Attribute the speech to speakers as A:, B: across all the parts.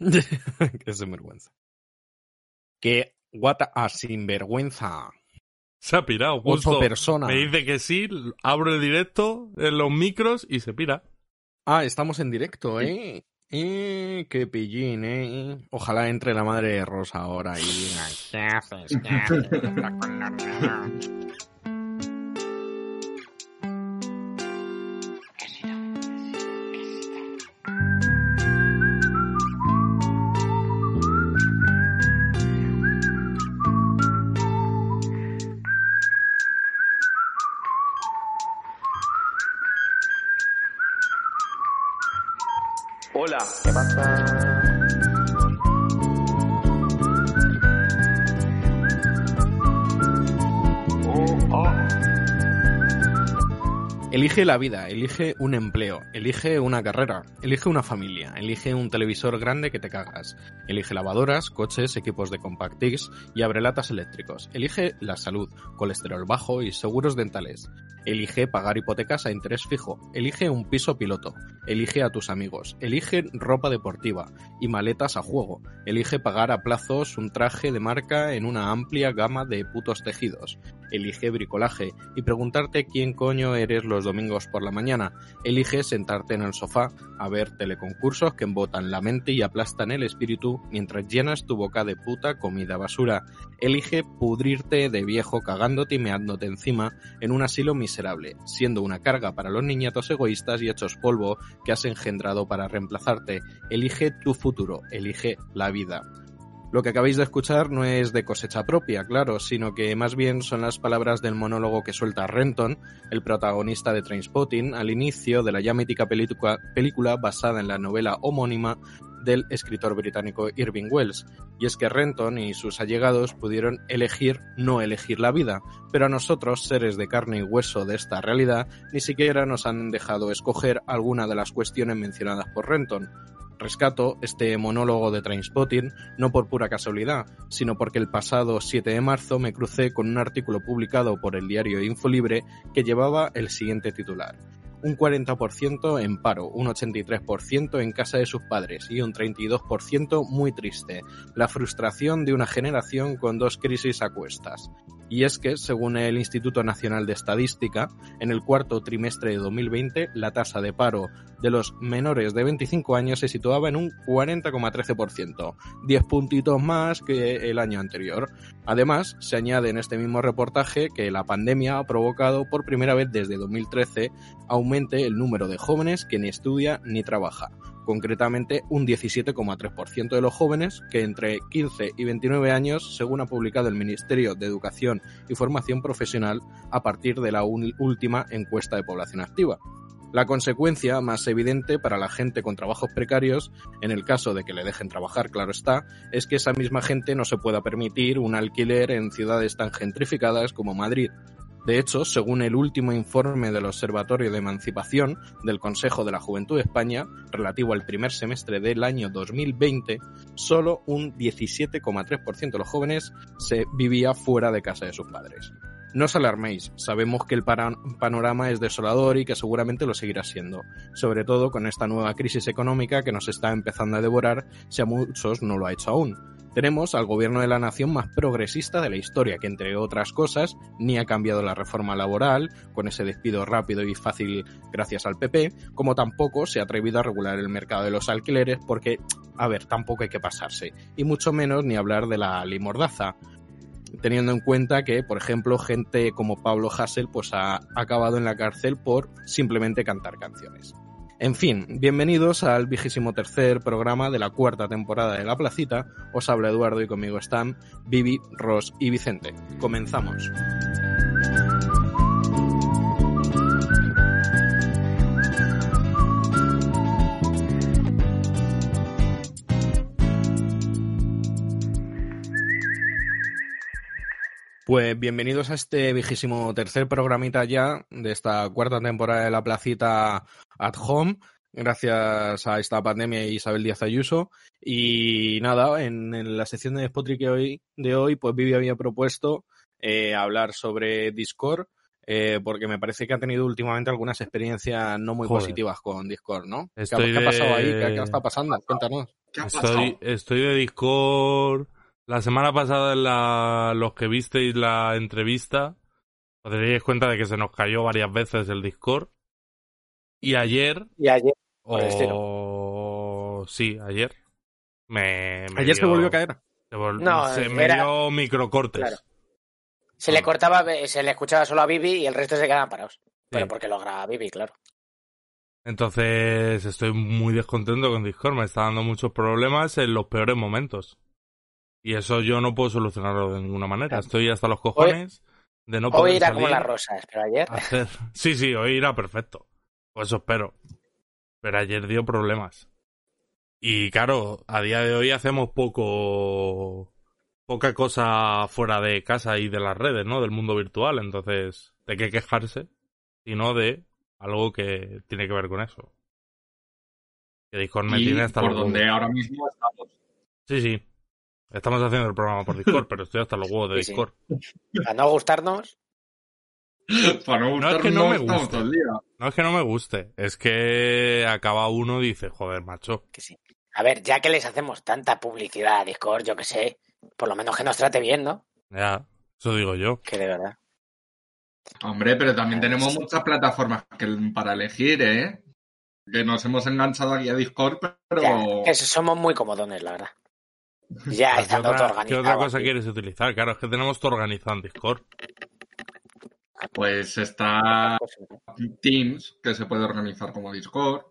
A: Qué sinvergüenza. Qué guata a sinvergüenza.
B: Se ha pirado,
A: Ocho
B: justo.
A: personas.
B: Me dice que sí, abro el directo en los micros y se pira.
A: Ah, estamos en directo, ¿eh? Eh, qué pillín, ¿eh? Ojalá entre la madre de Rosa ahora y diga, ¿qué haces? ¿Qué haces? Está con Elige la vida, elige un empleo, elige una carrera, elige una familia, elige un televisor grande que te cagas, elige lavadoras, coches, equipos de compact disc y abrelatas eléctricos, elige la salud, colesterol bajo y seguros dentales, elige pagar hipotecas a interés fijo, elige un piso piloto, elige a tus amigos, elige ropa deportiva y maletas a juego, elige pagar a plazos un traje de marca en una amplia gama de putos tejidos, elige bricolaje y preguntarte quién coño eres los domingos por la mañana. Elige sentarte en el sofá a ver teleconcursos que embotan la mente y aplastan el espíritu mientras llenas tu boca de puta comida basura. Elige pudrirte de viejo cagándote y meándote encima en un asilo miserable, siendo una carga para los niñatos egoístas y hechos polvo que has engendrado para reemplazarte. Elige tu futuro, elige la vida. Lo que acabáis de escuchar no es de cosecha propia, claro, sino que más bien son las palabras del monólogo que suelta Renton, el protagonista de Trainspotting, al inicio de la ya mítica película, basada en la novela homónima del escritor británico Irving Wells. Y es que Renton y sus allegados pudieron elegir no elegir la vida, pero a nosotros, seres de carne y hueso de esta realidad, ni siquiera nos han dejado escoger alguna de las cuestiones mencionadas por Renton. Rescato este monólogo de Trainspotting no por pura casualidad, sino porque el pasado 7 de marzo me crucé con un artículo publicado por el diario Infolibre que llevaba el siguiente titular. Un 40% en paro, un 83% en casa de sus padres y un 32% muy triste. La frustración de una generación con dos crisis a cuestas. Y es que, según el Instituto Nacional de Estadística, en el cuarto trimestre de 2020 la tasa de paro de los menores de 25 años se situaba en un 40,13%, 10 puntitos más que el año anterior. Además, se añade en este mismo reportaje que la pandemia ha provocado por primera vez desde 2013 aumente el número de jóvenes que ni estudia ni trabaja, concretamente un 17,3% de los jóvenes que entre 15 y 29 años, según ha publicado el Ministerio de Educación y Formación Profesional a partir de la última encuesta de población activa. La consecuencia más evidente para la gente con trabajos precarios, en el caso de que le dejen trabajar, claro está, es que esa misma gente no se pueda permitir un alquiler en ciudades tan gentrificadas como Madrid, de hecho, según el último informe del Observatorio de Emancipación del Consejo de la Juventud de España, relativo al primer semestre del año 2020, solo un 17,3% de los jóvenes se vivía fuera de casa de sus padres. No os alarméis, sabemos que el panorama es desolador y que seguramente lo seguirá siendo, sobre todo con esta nueva crisis económica que nos está empezando a devorar si a muchos no lo ha hecho aún. Tenemos al gobierno de la nación más progresista de la historia, que entre otras cosas ni ha cambiado la reforma laboral, con ese despido rápido y fácil gracias al PP, como tampoco se ha atrevido a regular el mercado de los alquileres porque, a ver, tampoco hay que pasarse, y mucho menos ni hablar de la limordaza teniendo en cuenta que, por ejemplo, gente como Pablo Hassel pues ha acabado en la cárcel por simplemente cantar canciones. En fin, bienvenidos al vigésimo tercer programa de la cuarta temporada de La Placita. Os habla Eduardo y conmigo están Vivi, Ross y Vicente. Comenzamos. Pues bienvenidos a este vigésimo tercer programita ya de esta cuarta temporada de La Placita at Home, gracias a esta pandemia y Isabel Díaz Ayuso. Y nada, en, en la sección de Spotry que hoy, de hoy, pues Vivi había propuesto eh, hablar sobre Discord, eh, porque me parece que ha tenido últimamente algunas experiencias no muy
B: Joder.
A: positivas con Discord, ¿no? ¿Qué, ha pasado ahí? ¿Qué, qué está pasando? Cuéntanos.
C: ¿Qué ha pasado?
B: Estoy, estoy de Discord. La semana pasada, en la, los que visteis la entrevista, os daríais cuenta de que se nos cayó varias veces el Discord. Y ayer,
C: Y ayer,
B: o
C: Por el
B: sí, ayer, me, me
A: Ayer se volvió a caer.
B: se vol-
C: No,
B: se me
C: era-
B: dio microcortes.
C: Claro. se le cortaba, se le escuchaba solo a Vivi y el resto se quedaban parados. Pero porque lo graba Vivi, claro.
B: Entonces estoy muy descontento con Discord, me está dando muchos problemas en los peores momentos. Y eso yo no puedo solucionarlo de ninguna manera. Estoy hasta los cojones de no poder
C: Hoy era como
B: salir
C: las rosas, pero ayer.
B: hacer. Sí, sí, hoy irá perfecto. Pues eso espero. Pero ayer dio problemas. Y claro, a día de hoy hacemos poco poca cosa fuera de casa y de las redes, ¿no? Del mundo virtual. Entonces, ¿de qué quejarse? Sino de algo que tiene que ver con eso. Que Discord me
D: y
B: tiene hasta
D: por donde ahora mismo estamos.
B: Sí, sí. Estamos haciendo el programa por Discord, pero estoy hasta los huevos de
C: Sí, sí.
B: Discord.
C: Para no gustarnos,
D: Para no
B: No, es
D: gustarnos,
B: que no me guste.
D: todo el día.
B: No es que no me guste, es que acaba uno y dice, joder, macho.
C: que sí. A ver, ya que les hacemos tanta publicidad a Discord, yo que sé, por lo menos que nos trate bien, ¿no?
B: Ya, eso digo yo.
C: Que de verdad.
D: Hombre, pero también
C: Ah,
D: tenemos
C: sí.
D: muchas plataformas que, para elegir, ¿eh? Que nos hemos enganchado aquí a Discord, pero...
C: Ya, que somos muy comodones, la verdad. Ya
B: ¿Qué
C: estando todo
B: otra,
C: organizado.
B: qué otra cosa
C: aquí.
B: quieres utilizar? Claro, es que tenemos todo organizado en Discord.
D: Pues está Teams, que se puede organizar como Discord.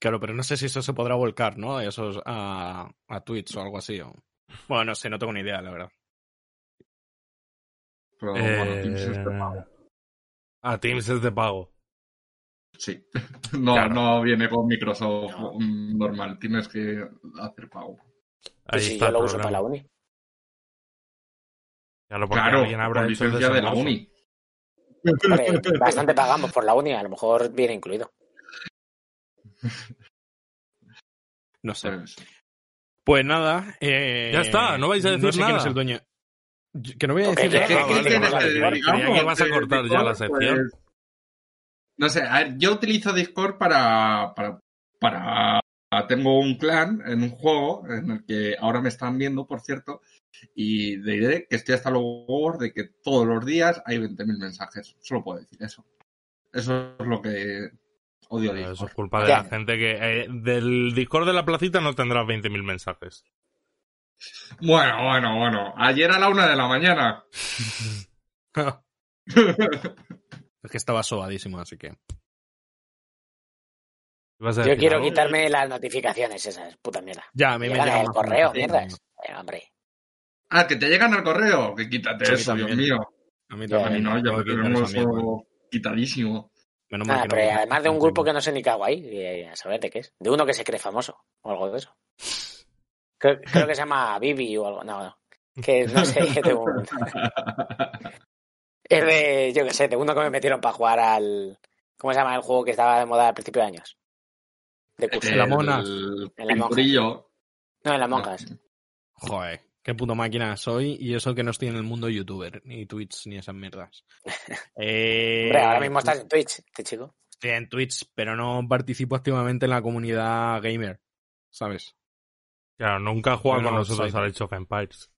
A: Claro, pero no sé si eso se podrá volcar, ¿no? Eso a, a Twitch o algo así. o- Bueno, no sé, no tengo ni idea, la verdad.
D: Pero bueno, Teams es de
B: Eh,
D: pago.
B: Ah, Teams es de pago.
D: Sí. No,
B: Claro.
D: no viene con Microsoft
C: No.
D: normal. Tienes que hacer pago.
B: Ahí
C: pues sí,
B: está
C: yo lo uso para la uni.
B: Claro, porque
D: Claro,
B: alguien habrá
D: con licencia de la uni.
C: Hombre, bastante pagamos por la uni, a lo mejor viene incluido.
A: No sé.
D: Pues,
A: Pues nada. eh,
B: Ya está, no vais a decir
A: no sé quién
B: nada.
A: es el dueño. Yo- Que no voy a decir
C: ¿qué-
A: nada.
C: qué-
A: vale,
C: qué
A: vale,
C: quieres
A: vale,
C: que
A: vale.
B: que ibas a cortar ya la
D: Discord,
B: sección.
D: pues, no sé, a ver, yo utilizo Discord para, para, para... Tengo un clan en un juego en el que ahora me están viendo, por cierto, y diré que estoy hasta huevos de que todos los días hay 20.000 mensajes. Solo puedo decir eso. Eso es lo que odio
B: Pero Eso es culpa de
C: Ya.
B: la gente que... eh, del Discord de la placita no tendrás 20.000 mensajes.
D: Bueno, bueno, bueno. Ayer a la una de la mañana.
A: es que estaba sobadísimo, así que.
B: ¿Ibas a
C: Yo
B: decir
C: quiero
B: algo?
C: quitarme las notificaciones esas, puta mierda.
A: Ya, a mí me
C: Llegan
A: llega
C: el correo, mierdas. Eh, hombre,
D: Ah, que te llegan al correo. Que quítate
A: Sí,
D: eso, Dios
A: también.
D: mío.
A: A mí
C: Ya,
D: A
A: también.
D: mí no, ya tenemos eso quitadísimo.
A: Menos mal que no
C: pero
A: me-
C: además de un grupo que no sé ni qué hago ahí, a saber de qué es. De uno que se cree famoso, o algo de eso. Creo, creo que se llama Bibi o algo, no, no. Que no sé, de un... Es de, yo qué sé, de uno que me metieron para jugar al... ¿Cómo se llama el juego que estaba de moda al principio de años? De curso.
A: La Monas.
D: El
C: En la
D: pinturillo.
C: No, en las monjas.
A: Joder, qué puto máquina soy y eso que no estoy en el mundo youtuber, ni Twitch, ni esas mierdas. Eh,
C: Hombre, ahora mismo estás en Twitch, este chico.
A: Estoy en Twitch, pero no participo activamente en la comunidad gamer, ¿sabes?
B: Claro, nunca ha jugado con nosotros al Age of Empires.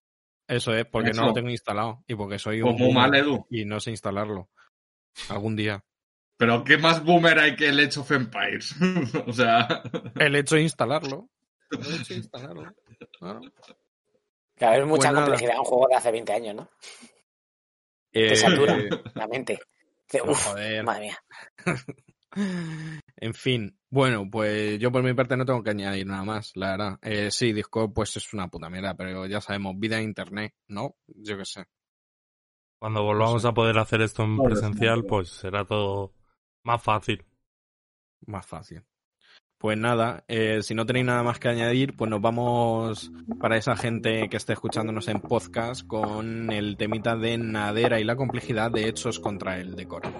A: Eso es, porque no lo tengo instalado y porque soy
D: Pues
A: un
D: muy mal, Edu.
A: y no sé instalarlo. Algún día.
D: Pero ¿qué más boomer hay que el Age of Empires? o sea,
A: El hecho de instalarlo. El hecho de instalarlo. Claro.
C: Claro, es mucha
A: nada.
C: complejidad un juego de hace 20 años, ¿no?
A: Eh,
C: Te satura la mente. Uf,
A: joder.
C: madre mía.
A: En fin, bueno, pues yo por mi parte no tengo que añadir nada más, la verdad. Eh, sí, Discord pues es una puta mierda, pero ya sabemos, vida en internet, ¿no? Yo qué sé.
B: Cuando volvamos a poder hacer esto en presencial, pues será todo más fácil.
A: Más fácil. Pues nada, eh, si no tenéis nada más que añadir, pues nos vamos para esa gente que esté escuchándonos en podcast con el temita de Nadera y la complejidad de hechos contra el decoro.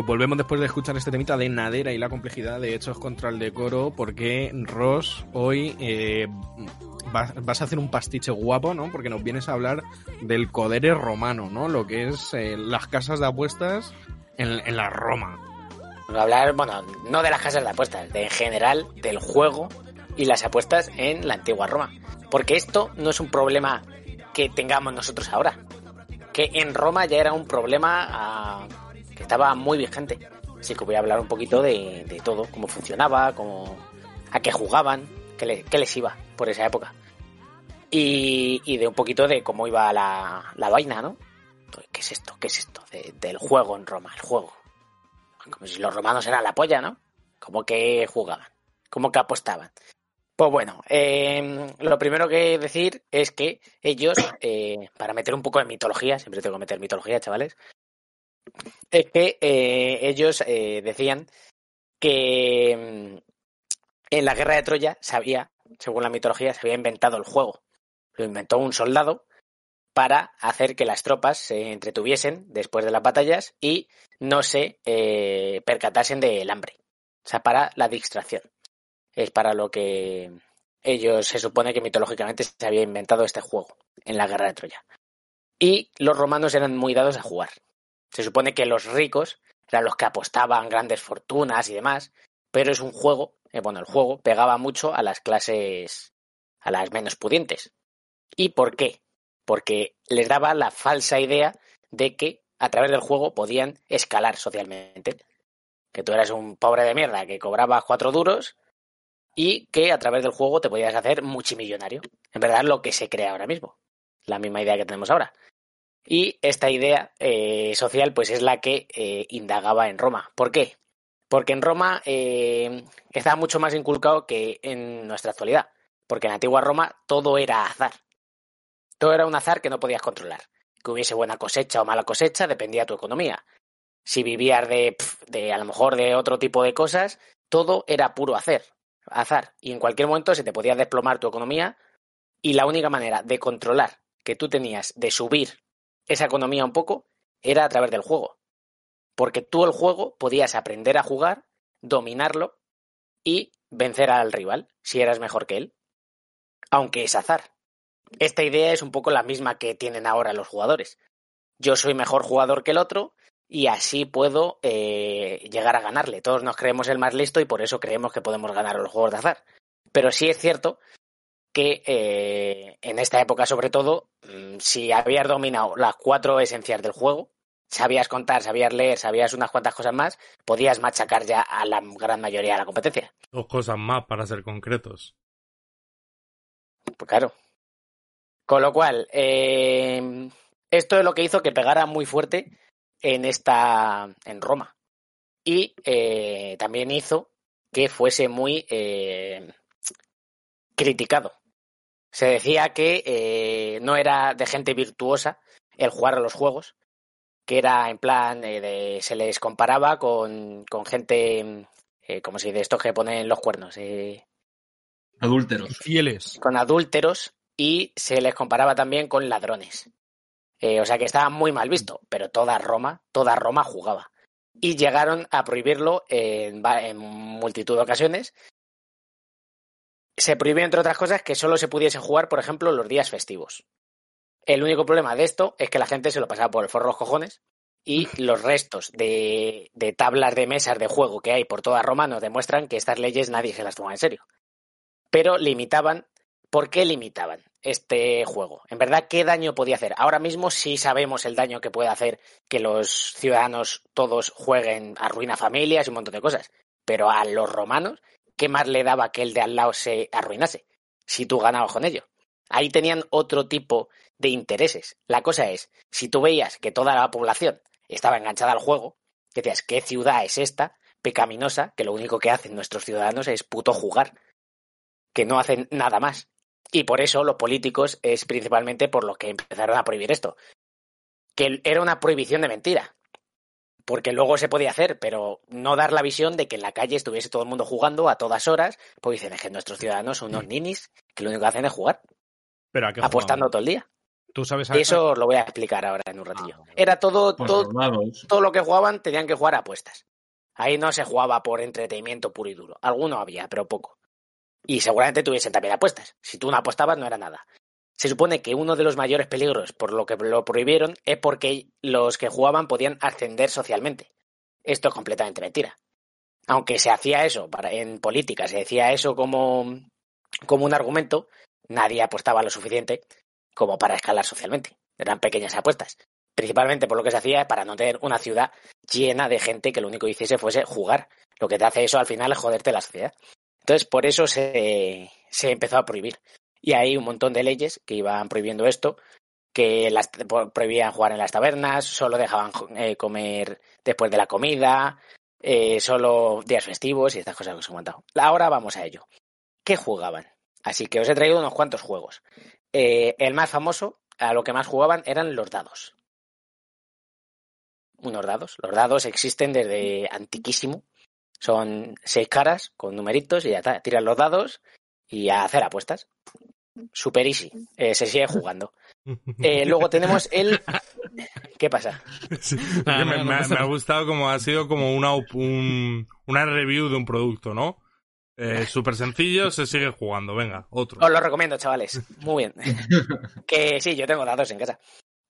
A: Pues volvemos después de escuchar este temita de Nadera y la complejidad de hechos contra el decoro, porque Ross, hoy eh, vas, a hacer un pastiche guapo, ¿no? Porque nos vienes a hablar del codere romano, ¿no? Lo que es eh, las casas de apuestas en, la Roma.
C: A hablar, bueno, no de las casas de apuestas, de en general del juego y las apuestas en la antigua Roma. Porque esto no es un problema que tengamos nosotros ahora. Que en Roma ya era un problema ah, estaba muy vigente. Así que voy a hablar un poquito de, de todo, cómo funcionaba, cómo, a qué jugaban, qué, qué les iba por esa época. Y, y de un poquito de cómo iba la, la vaina, ¿no? ¿Qué es esto? ¿Qué es esto? De- del juego en Roma, el juego. Como si los romanos eran la polla, ¿no? Como que jugaban, como que apostaban. Pues bueno, eh, lo primero que decir es que ellos, eh, para meter un poco de mitología, siempre tengo que meter mitología, chavales, es que eh, ellos eh, decían que mm, en la guerra de Troya se había, según la mitología, se había inventado el juego. Lo inventó un soldado para hacer que las tropas se entretuviesen después de las batallas y no se eh, percatasen del hambre. O sea, para la distracción. Es para lo que ellos se supone que mitológicamente se había inventado este juego en la guerra de Troya. Y los romanos eran muy dados a jugar. Se supone que los ricos eran los que apostaban grandes fortunas y demás, pero es un juego, eh, bueno, el juego pegaba mucho a las clases, a las menos pudientes. ¿Y por qué? Porque les daba la falsa idea de que a través del juego podían escalar socialmente. Que tú eras un pobre de mierda que cobraba cuatro duros y que a través del juego te podías hacer multimillonario. En verdad, lo que se crea ahora mismo. La misma idea que tenemos ahora. Y esta idea eh, social, pues es la que eh, indagaba en Roma. ¿Por qué? Porque en Roma eh, estaba mucho más inculcado que en nuestra actualidad. Porque en la antigua Roma todo era azar. Todo era un azar que no podías controlar. Que hubiese buena cosecha o mala cosecha dependía de tu economía. Si vivías de, de a lo mejor de otro tipo de cosas, todo era puro hacer, azar. Y en cualquier momento se te podía desplomar tu economía y la única manera de controlar que tú tenías de subir esa economía un poco era a través del juego. Porque tú el juego podías aprender a jugar, dominarlo y vencer al rival si eras mejor que él. Aunque es azar. Esta idea es un poco la misma que tienen ahora los jugadores. Yo soy mejor jugador que el otro y así puedo eh, llegar a ganarle. Todos nos creemos el más listo y por eso creemos que podemos ganar los juegos de azar. Pero sí es cierto que eh, en esta época, sobre todo, mm, si habías dominado las cuatro esencias del juego, sabías contar, sabías leer, sabías unas cuantas cosas más, podías machacar ya a la gran mayoría de la competencia.
B: Dos cosas más para ser concretos.
C: Pues claro. Con lo cual, eh, esto es lo que hizo que pegara muy fuerte en esta. en Roma. Y eh, también hizo que fuese muy eh, criticado. Se decía que eh, no era de gente virtuosa el jugar a los juegos, que era en plan, eh, de, se les comparaba con, con gente, eh, como si de estos que ponen los cuernos, eh,
D: Adúlteros.
A: Fieles.
C: con adúlteros y se les comparaba también con ladrones. Eh, o sea que estaba muy mal visto, pero toda Roma, toda Roma jugaba. Y llegaron a prohibirlo en multitud de ocasiones. Se prohibió, entre otras cosas, que solo se pudiese jugar, por ejemplo, los días festivos. El único problema de esto es que la gente se lo pasaba por el forro los cojones y los restos de, de tablas de mesas de juego que hay por toda Roma nos demuestran que estas leyes nadie se las toma en serio. Pero limitaban ¿por qué limitaban este juego? En verdad, ¿qué daño podía hacer? Ahora mismo sí sabemos el daño que puede hacer que los ciudadanos todos jueguen a ruina familias y un montón de cosas. Pero a los romanos, ¿qué más le daba que el de al lado se arruinase? Si tú ganabas con ello. Ahí tenían otro tipo de intereses. La cosa es, si tú veías que toda la población estaba enganchada al juego, decías, ¿qué ciudad es esta pecaminosa que lo único que hacen nuestros ciudadanos es puto jugar? Que no hacen nada más. Y por eso los políticos es principalmente por lo que empezaron a prohibir esto. Que era una prohibición de mentira. Porque luego se podía hacer, pero no dar la visión de que en la calle estuviese todo el mundo jugando a todas horas, pues dicen es que nuestros ciudadanos son unos ninis que lo único que hacen es jugar,
A: Pero a qué
C: apostando todo el día.
A: ¿Tú sabes a
C: Eso os lo voy a explicar ahora en un ratillo.
A: Ah,
C: Era todo, todo, todo lo que jugaban tenían que jugar a apuestas. Ahí no se jugaba por entretenimiento puro y duro. Alguno había, pero poco. Y seguramente tuviesen también apuestas. Si tú no apostabas, no era nada. Se supone que uno de los mayores peligros por lo que lo prohibieron es porque los que jugaban podían ascender socialmente. Esto es completamente mentira. Aunque se hacía eso en política, se decía eso como, como un argumento, nadie apostaba lo suficiente como para escalar socialmente. Eran pequeñas apuestas. Principalmente por lo que se hacía para no tener una ciudad llena de gente que lo único que hiciese fuese jugar. Lo que te hace eso al final es joderte la sociedad. Entonces, por eso se, se empezó a prohibir. Y hay un montón de leyes que iban prohibiendo esto, que las prohibían jugar en las tabernas, solo dejaban eh, comer después de la comida, eh, solo días festivos y estas cosas que os he comentado. Ahora vamos a ello. ¿Qué jugaban? Así que os he traído unos cuantos juegos. Eh, el más famoso, a lo que más jugaban, eran los dados. Unos dados. Los dados existen desde antiquísimo. Son seis caras con numeritos y ya está. Tiran los dados y a hacer apuestas. Super easy. Eh, se sigue jugando. Eh, luego tenemos el. ¿Qué pasa?
B: Sí, que
A: no,
B: me,
A: no
B: me ha-
A: pasa
B: me ha gustado como ha sido como una, un- una review de un producto, ¿no? Eh, Súper sencillo, se sigue jugando. Venga, otro.
C: Os lo recomiendo, chavales. Muy bien. que sí, yo tengo dados en casa.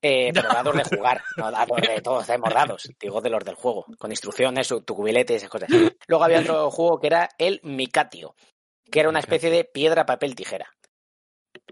C: Eh, pero dados de jugar, no dados de todos tenemos dados, digo de los del juego, con instrucciones, tu cubilete y esas cosas. Luego había otro juego que era el Micatio, que era una especie de piedra, papel, tijera.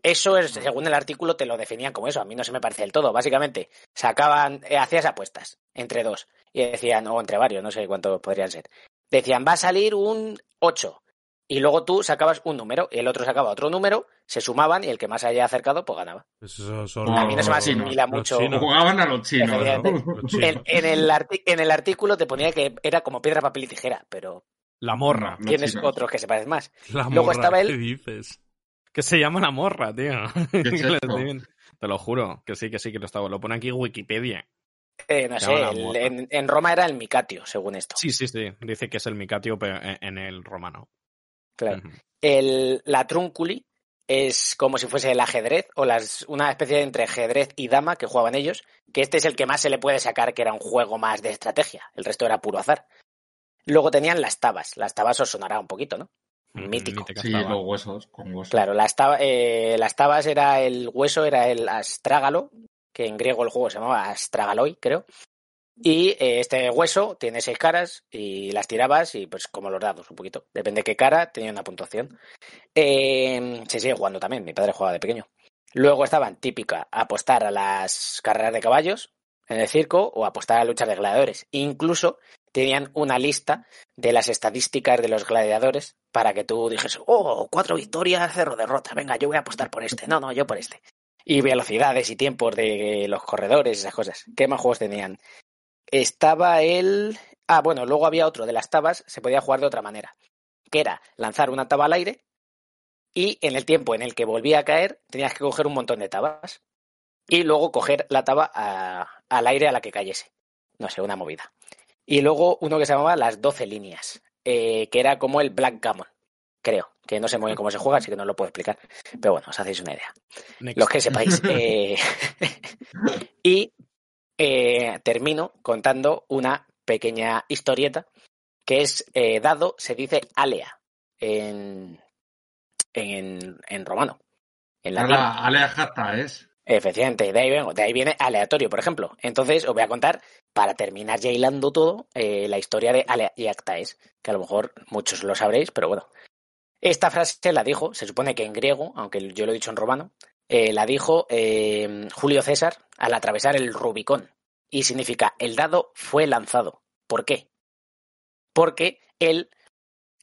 C: Eso es, según el artículo, te lo definían como eso. A mí no se me parece del todo. Básicamente, sacaban, eh, hacías apuestas entre dos. Y decían, o entre varios, no sé cuántos podrían ser. Decían, va a salir un 8. Y luego tú sacabas un número y el otro sacaba otro número, se sumaban y el que más haya acercado, pues ganaba.
B: Pues eso son
D: A mí no se me
C: asimila mucho.
D: Jugaban a los chinos. ¿no?
C: Efectivamente.
B: Los chinos.
C: En, en el en el artículo te ponía que era como piedra, papel y tijera, pero
A: La morra.
D: Los
C: tienes otros que se parecen más.
B: La
C: Luego
B: morra,
C: estaba el-
B: ¿qué dices?
A: Que se llama la morra, tío. Te lo juro, que sí, que sí, que lo estaba. Lo pone aquí Wikipedia.
C: Eh, no sé, el- en, en Roma era el Micatio, según esto.
A: Sí, sí, sí. Dice que es el Micatio pero en, en el romano.
C: Claro. El, la Trunculi es como si fuese el ajedrez o las, una especie de entre ajedrez y dama que jugaban ellos, que este es el que más se le puede sacar que era un juego más de estrategia, el resto era puro azar. Luego tenían las tabas, las tabas os sonará un poquito, ¿no? Mítico.
A: Mítica
D: Sí, los huesos, con huesos.
C: Claro, las, eh, las tabas era el hueso, era el astrágalo, que en griego el juego se llamaba astragaloi, creo. Y eh, este hueso tiene seis caras y las tirabas y pues como los dados un poquito. Depende de qué cara, tenía una puntuación. Eh, se sigue jugando también, mi padre jugaba de pequeño. Luego estaban típica apostar a las carreras de caballos en el circo o apostar a luchas de gladiadores. Incluso tenían una lista de las estadísticas de los gladiadores para que tú dijes, oh, cuatro victorias, cero derrotas, venga, yo voy a apostar por este. No, no, yo por este. Y velocidades y tiempos de los corredores, esas cosas. ¿Qué más juegos tenían? Estaba el... Ah, bueno, luego había otro de las tabas, se podía jugar de otra manera, que era lanzar una taba al aire y en el tiempo en el que volvía a caer tenías que coger un montón de tabas y luego coger la taba a- al aire a la que cayese. No sé, una movida. Y luego uno que se llamaba las 12 líneas, eh, que era como el Black Gammon, creo, que no sé muy bien cómo se juega, así que no lo puedo explicar. Pero bueno, os hacéis una idea
A: Next.
C: los que sepáis. Eh, y eh, termino contando una pequeña historieta que es eh, dado, se dice alea en, en, en romano. En latín.
D: Alea Jata es.
C: Efectivamente, de ahí, vengo, de ahí viene aleatorio, por ejemplo. Entonces os voy a contar, para terminar ya hilando todo, eh, la historia de Alea y Actaes, que a lo mejor muchos lo sabréis, pero bueno. Esta frase la dijo, se supone que en griego, aunque yo lo he dicho en romano, eh, la dijo eh, Julio César al atravesar el Rubicón. Y significa, el dado fue lanzado. ¿Por qué? Porque él,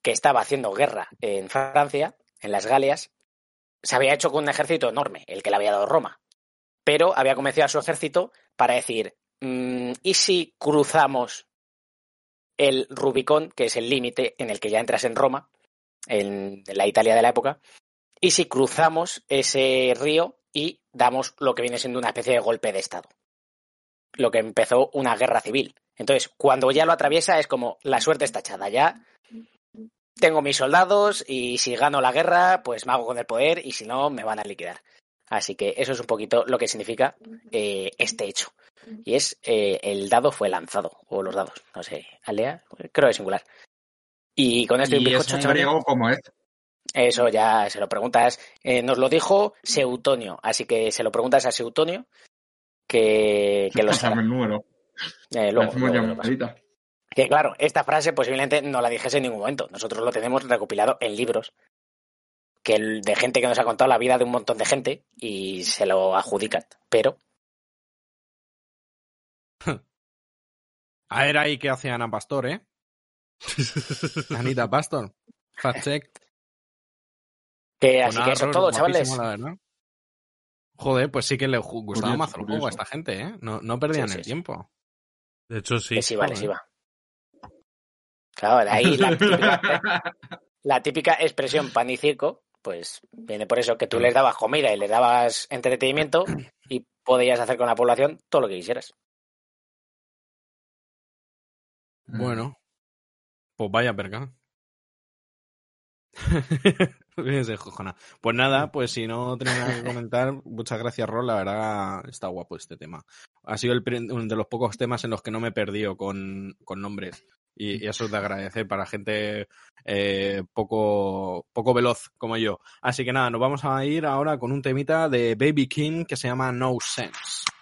C: que estaba haciendo guerra en Francia, en las Galias, se había hecho con un ejército enorme, el que le había dado Roma. Pero había convencido a su ejército para decir, mm, ¿y si cruzamos el Rubicón, que es el límite en el que ya entras en Roma, en la Italia de la época, y si cruzamos ese río y damos lo que viene siendo una especie de golpe de Estado. Lo que empezó una guerra civil. Entonces, cuando ya lo atraviesa es como la suerte está echada. Ya tengo mis soldados y si gano la guerra, pues me hago con el poder y si no, me van a liquidar. Así que eso es un poquito lo que significa eh, este hecho. Y es eh, el dado fue lanzado, o los dados, no sé, aldea, creo que es singular. Y con esto y un
D: ¿Y
C: bizcocho,
D: griego cómo es?
C: eso ya se lo preguntas. Eh, nos lo dijo Seutonio, así que se lo preguntas a Seutonio, que, que lo sabrá.
D: el número.
C: Luego, luego lo. Que claro, esta frase posiblemente no la dijese en ningún momento. Nosotros lo tenemos recopilado en libros que el- de gente que nos ha contado la vida de un montón de gente y se lo adjudican. Pero
A: A ver ahí qué hace Ana Pastor, ¿eh? Anita Pastor. Fact check.
C: que
A: Con
C: así que eso es todo, chavales.
A: la. Joder, pues sí que le gustaba
D: Curioso,
A: más el juego a esta gente, ¿eh? No, no perdían
C: Sí, sí,
A: el
C: sí.
A: tiempo.
B: De hecho, sí.
C: Les iba, les
A: joder.
C: iba. Claro, de ahí la típica, la típica expresión pan y circo, pues viene por eso que tú les dabas comida y les dabas entretenimiento y podías hacer con la población todo lo que quisieras.
A: Bueno, pues vaya jojona. Pues nada, pues si no tenéis nada que comentar, muchas gracias, Rol. La verdad, está guapo este tema. Ha sido el, uno de los pocos temas en los que no me he perdido con, con nombres. Y, eso es de agradecer para gente eh, poco, poco veloz como yo. Así que nada, nos vamos a ir ahora con un temita de Baby King que se llama No Sense.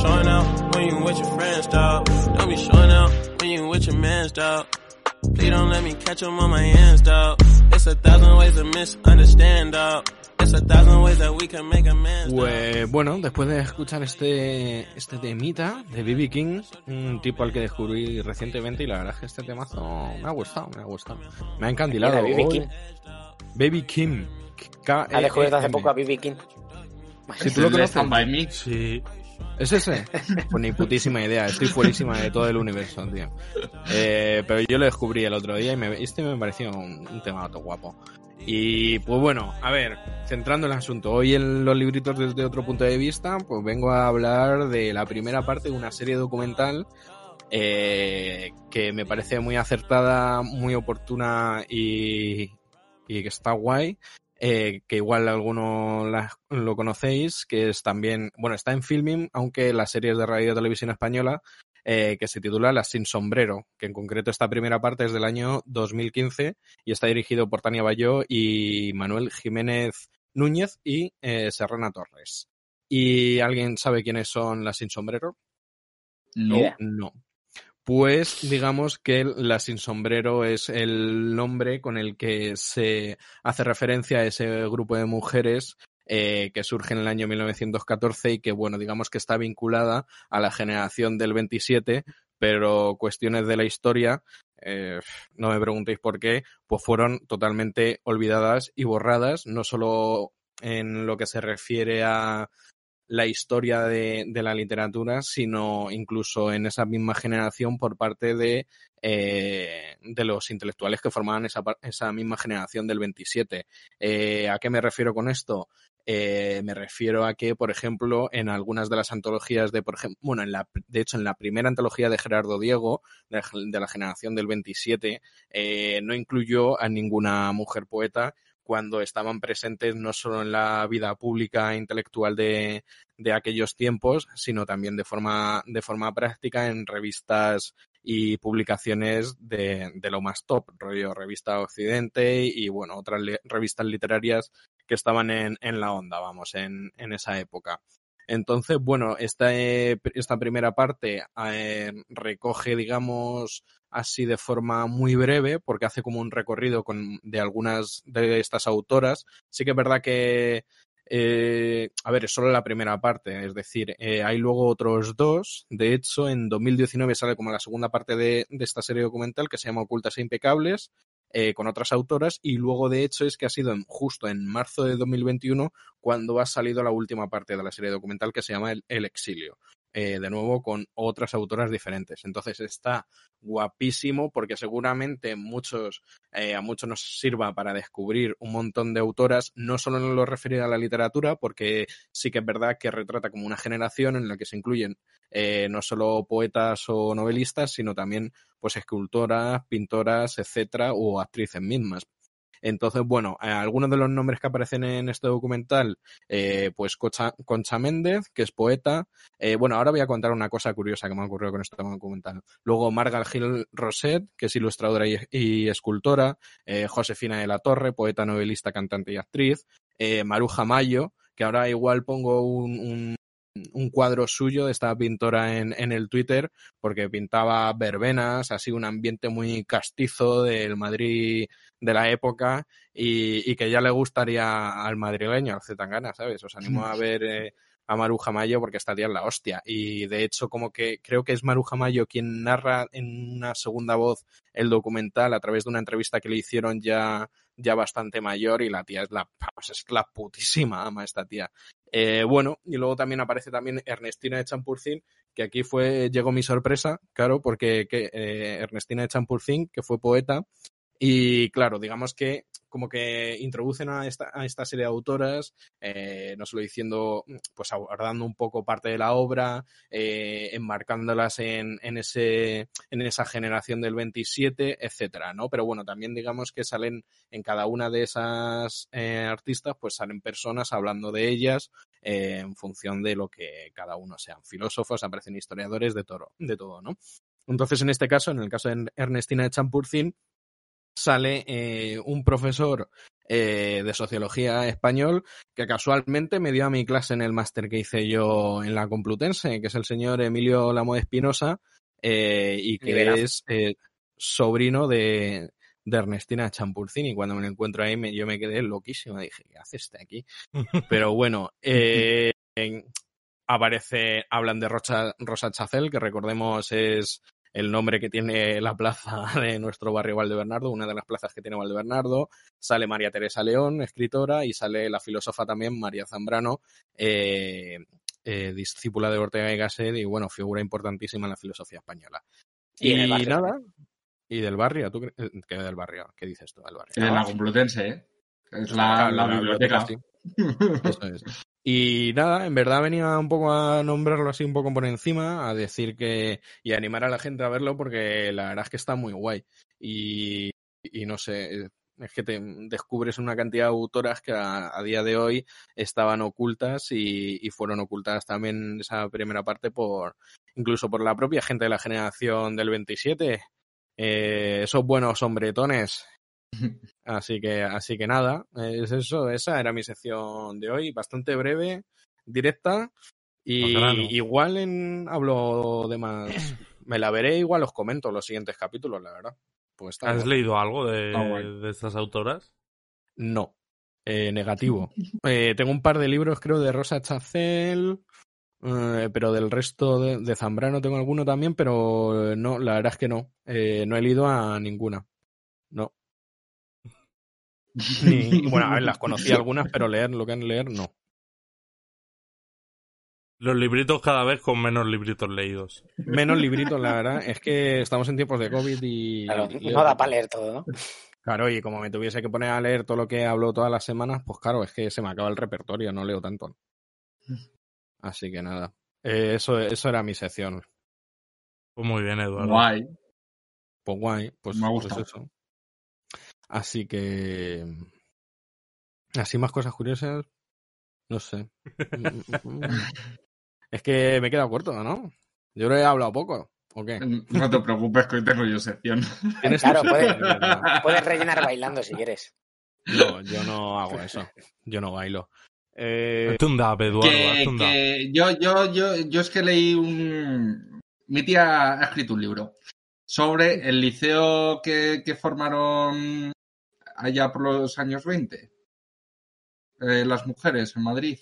E: Showing out when you with your friends, dog. Don't be showing out when you with your mans, dog. Please don't let me catch 'em on my hands, dog. It's a thousand ways to misunderstand, dog. It's a thousand ways that we can make amends, dog.
A: Pues bueno, después de escuchar este, este temita de BB King, un tipo al que descubrí recientemente y la verdad es que este temazo me ha gustado, me ha gustado. Me ha encandilado.
C: B.B. King.
A: Baby Kim.
C: Ha descubierto hace poco a B.B. King.
A: Si tú lo conoces,
D: Stand By Me.
B: Sí.
A: ¿Es ese? Pues ni putísima idea, estoy fuerísima de todo el universo, tío. Eh, pero yo lo descubrí el otro día y me, este me pareció un, tema todo guapo. Y pues bueno, a ver, centrando en el asunto, hoy en los libritos desde otro punto de vista, pues vengo a hablar de la primera parte de una serie documental eh, que me parece muy acertada, muy oportuna y que está guay. Eh, que igual alguno la- lo conocéis, que es también, bueno, está en filming, aunque la serie es de radio y televisión española, eh, que se titula Las sin sombrero, que en concreto esta primera parte es del año 2015 y está dirigido por Tania Bayó y Manuel Jiménez Núñez y eh, Serrana Torres. ¿Y alguien sabe quiénes son las sin sombrero?
D: No.
A: No. Pues digamos que la sin sombrero es el nombre con el que se hace referencia a ese grupo de mujeres eh, que surge en el año 1914 y que, bueno, digamos que está vinculada a la generación del 27, pero cuestiones de la historia, eh, no me preguntéis por qué, pues fueron totalmente olvidadas y borradas, no solo en lo que se refiere a la historia de, de la literatura, sino incluso en esa misma generación por parte de, eh, de los intelectuales que formaban esa, esa misma generación del 27. Eh, ¿A qué me refiero con esto? Eh, me refiero a que, por ejemplo, en algunas de las antologías de, por ejemplo, bueno, en la, de hecho, en la primera antología de Gerardo Diego, de, la generación del 27, eh, no incluyó a ninguna mujer poeta, cuando estaban presentes no solo en la vida pública e intelectual de, de aquellos tiempos, sino también de forma, de forma práctica en revistas y publicaciones de, de lo más top, rollo Revista Occidente y bueno, otras revistas literarias que estaban en, en la onda, vamos, en, en esa época. Entonces, bueno, esta, eh, esta primera parte eh, recoge, digamos, así de forma muy breve, porque hace como un recorrido con, de algunas de estas autoras. Sí que es verdad que, eh, a ver, es solo la primera parte, es decir, hay luego otros dos. De hecho, en 2019 sale como la segunda parte de, de esta serie documental que se llama Ocultas e Impecables, eh, con otras autoras, y luego, de hecho, es que ha sido justo en marzo de 2021 cuando ha salido la última parte de la serie documental que se llama El Exilio. Eh, de nuevo con otras autoras diferentes. Entonces está guapísimo porque seguramente muchos, eh, a muchos nos sirva para descubrir un montón de autoras, no solo en lo referido a la literatura, porque sí que es verdad que retrata como una generación en la que se incluyen eh, no solo poetas o novelistas, sino también pues escultoras, pintoras, etcétera, o actrices mismas. Entonces, bueno, eh, algunos de los nombres que aparecen en este documental, eh, pues Concha, Méndez, que es poeta. Eh, bueno, ahora voy a contar una cosa curiosa que me ha ocurrido con este documental. Luego Margal Gil Roset, que es ilustradora y, escultora. Josefina de la Torre, poeta, novelista, cantante y actriz. Maruja Mayo, que ahora igual pongo un, un un cuadro suyo de esta pintora en, en el Twitter porque pintaba verbenas, así un ambiente muy castizo del Madrid de la época y, y que ya le gustaría al madrileño, al Zetangana, ¿sabes? Os animo a ver eh, a Maruja Mayo porque estaría en la hostia. Y de hecho, como que creo que es Maruja Mayo quien narra en una segunda voz el documental a través de una entrevista que le hicieron ya, ya bastante mayor y la tía es la, es la putísima ama esta tía. Eh, bueno, y luego también aparece también Ernestina de Champurcín, que aquí fue, llegó mi sorpresa, claro, porque que, eh, Ernestina de Champurcín, que fue poeta, y claro, digamos que como que introducen a esta, a esta serie de autoras, eh, no solo diciendo, pues abordando un poco parte de la obra, eh, enmarcándolas en, en, ese, en esa generación del 27, etcétera, ¿no? Pero bueno, también digamos que salen en cada una de esas eh, artistas, pues salen personas hablando de ellas eh, en función de lo que cada uno sean filósofos, aparecen historiadores, de todo, de todo, ¿no? Entonces, en este caso, en el caso de Ernestina de Champurcín, sale eh, un profesor eh, de sociología español que casualmente me dio a mi clase en el máster que hice yo en la Complutense, que es el señor Emilio Lamo Espinosa, eh, y que es sobrino de, de Ernestina Champurcini. Cuando me lo encuentro ahí, me- yo me quedé loquísimo. Dije, ¿qué hace este aquí? Pero bueno, en- aparece, hablan de Rocha, Rosa Chacel, que recordemos es el nombre que tiene la plaza de nuestro barrio Valdebernardo, una de las plazas que tiene Valdebernardo. Sale María Teresa León, escritora, y sale la filósofa también María Zambrano, eh, eh, discípula de Ortega y Gasset, y bueno, figura importantísima en la filosofía española.
C: Y barrio
A: nada, y del barrio, ¿tú eh, ¿qué del barrio? ¿Qué dices tú del barrio?
D: En la Complutense, ¿eh? Es la, biblioteca.
A: sí. Eso es. Y nada, en verdad venía un poco a nombrarlo así un poco por encima, a decir que y animar a la gente a verlo porque la verdad es que está muy guay. Y, y no sé, es que te descubres una cantidad de autoras que a, día de hoy estaban ocultas y, y fueron ocultadas también esa primera parte por incluso por la propia gente de la generación del 27. Eh, esos buenos hombretones Así que, así que nada, es eso, esa era mi sección de hoy, bastante breve, directa y
B: grano.
A: igual en hablo de más, me la veré, igual os comento los siguientes capítulos, la verdad. Pues
B: ¿Has leído algo de, estas autoras?
A: No, eh, negativo. Eh, tengo un par de libros, creo, de Rosa Chacel, eh, pero del resto de, de Zambrano tengo alguno también, pero no, la verdad es que no, eh, no he leído a ninguna. No. Ni- bueno, a ver, las conocí algunas, pero leer, lo que han leer, no.
B: Los libritos cada vez con menos libritos leídos.
A: Menos libritos, la verdad. Es que estamos en tiempos de COVID y.
C: Claro,
A: y-
C: no da para leer todo, ¿no?
A: Claro, y como me tuviese que poner a leer todo lo que hablo todas las semanas, pues claro, es que se me acaba el repertorio, no leo tanto. Así que nada. Eh, eso, eso era mi sección.
B: Pues muy bien, Eduardo.
D: Guay.
A: Pues guay, pues,
D: Me ha
A: pues
D: gustado.
A: eso. Así que. Así más cosas curiosas. No sé. es que me he quedado corto, ¿no? Yo he hablado poco. ¿O qué?
D: No te preocupes que hoy tengo yo sección.
A: ¿Tienes
C: Claro, puedes, puedes rellenar bailando si quieres.
A: No, yo no hago eso. Yo no bailo. Eh,
B: Hazte un dab, Eduardo,
D: que,
B: hazte un dab.
D: que yo, yo, yo, yo es que leí un... Mi tía ha escrito un libro sobre el liceo que, que formaron allá por los años 20. Eh, las mujeres en Madrid.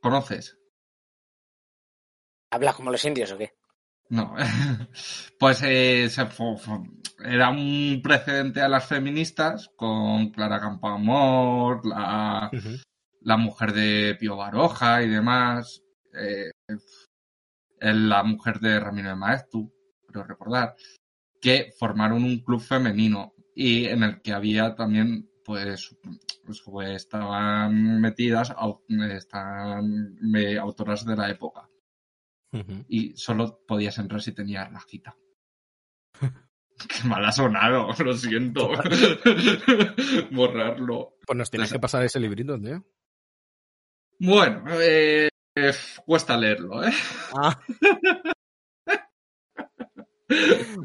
D: ¿Conoces?
C: ¿Hablas como los indios o qué?
D: No. pues eh, se era un precedente a las feministas con Clara Campoamor, la, la mujer de Pío Baroja y demás, eh, la mujer de Ramiro de Maeztu, creo recordar, que formaron un club femenino y en el que había también, pues, pues, pues, estaban metidas están, me- autoras de la época y solo podías entrar si tenías la cita. Qué mal ha sonado, lo siento. Borrarlo.
A: Pues nos tienes que pasar ese librito, tío.
D: Bueno, eh, eh, cuesta leerlo, ¿eh?
A: Ah.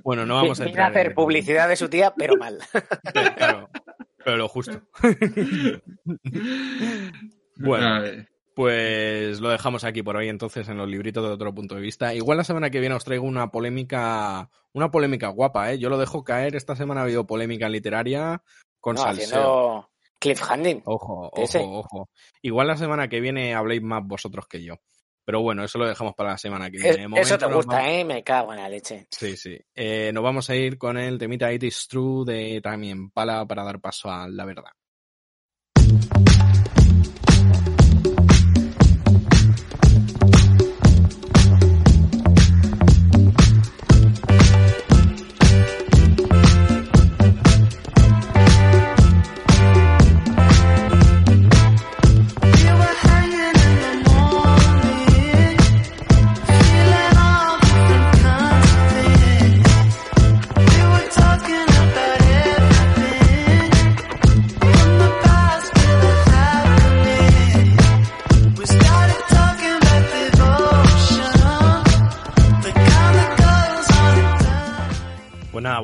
A: bueno, no vamos a
C: Viene
A: entrar.
C: a hacer
A: en-
C: publicidad de su tía, pero mal.
A: Claro, pero lo justo. Bueno, pues lo dejamos aquí por hoy entonces en los libritos de otro punto de vista. Igual la semana que viene os traigo una polémica, una polémica guapa, ¿eh? Yo lo dejo caer. Esta semana ha habido polémica literaria con
C: No,
A: salseo.
C: haciendo cliffhanging.
A: Ojo,
C: Ese.
A: ojo, ojo. Igual la semana que viene habléis más vosotros que yo. Pero bueno, eso lo dejamos para la semana que viene. De
C: Es- eso te gusta,
A: vamos-
C: ¿eh? Me cago en la leche.
A: Sí, sí. Eh, nos vamos a ir con el temita It is True de también Pala para dar paso a la verdad.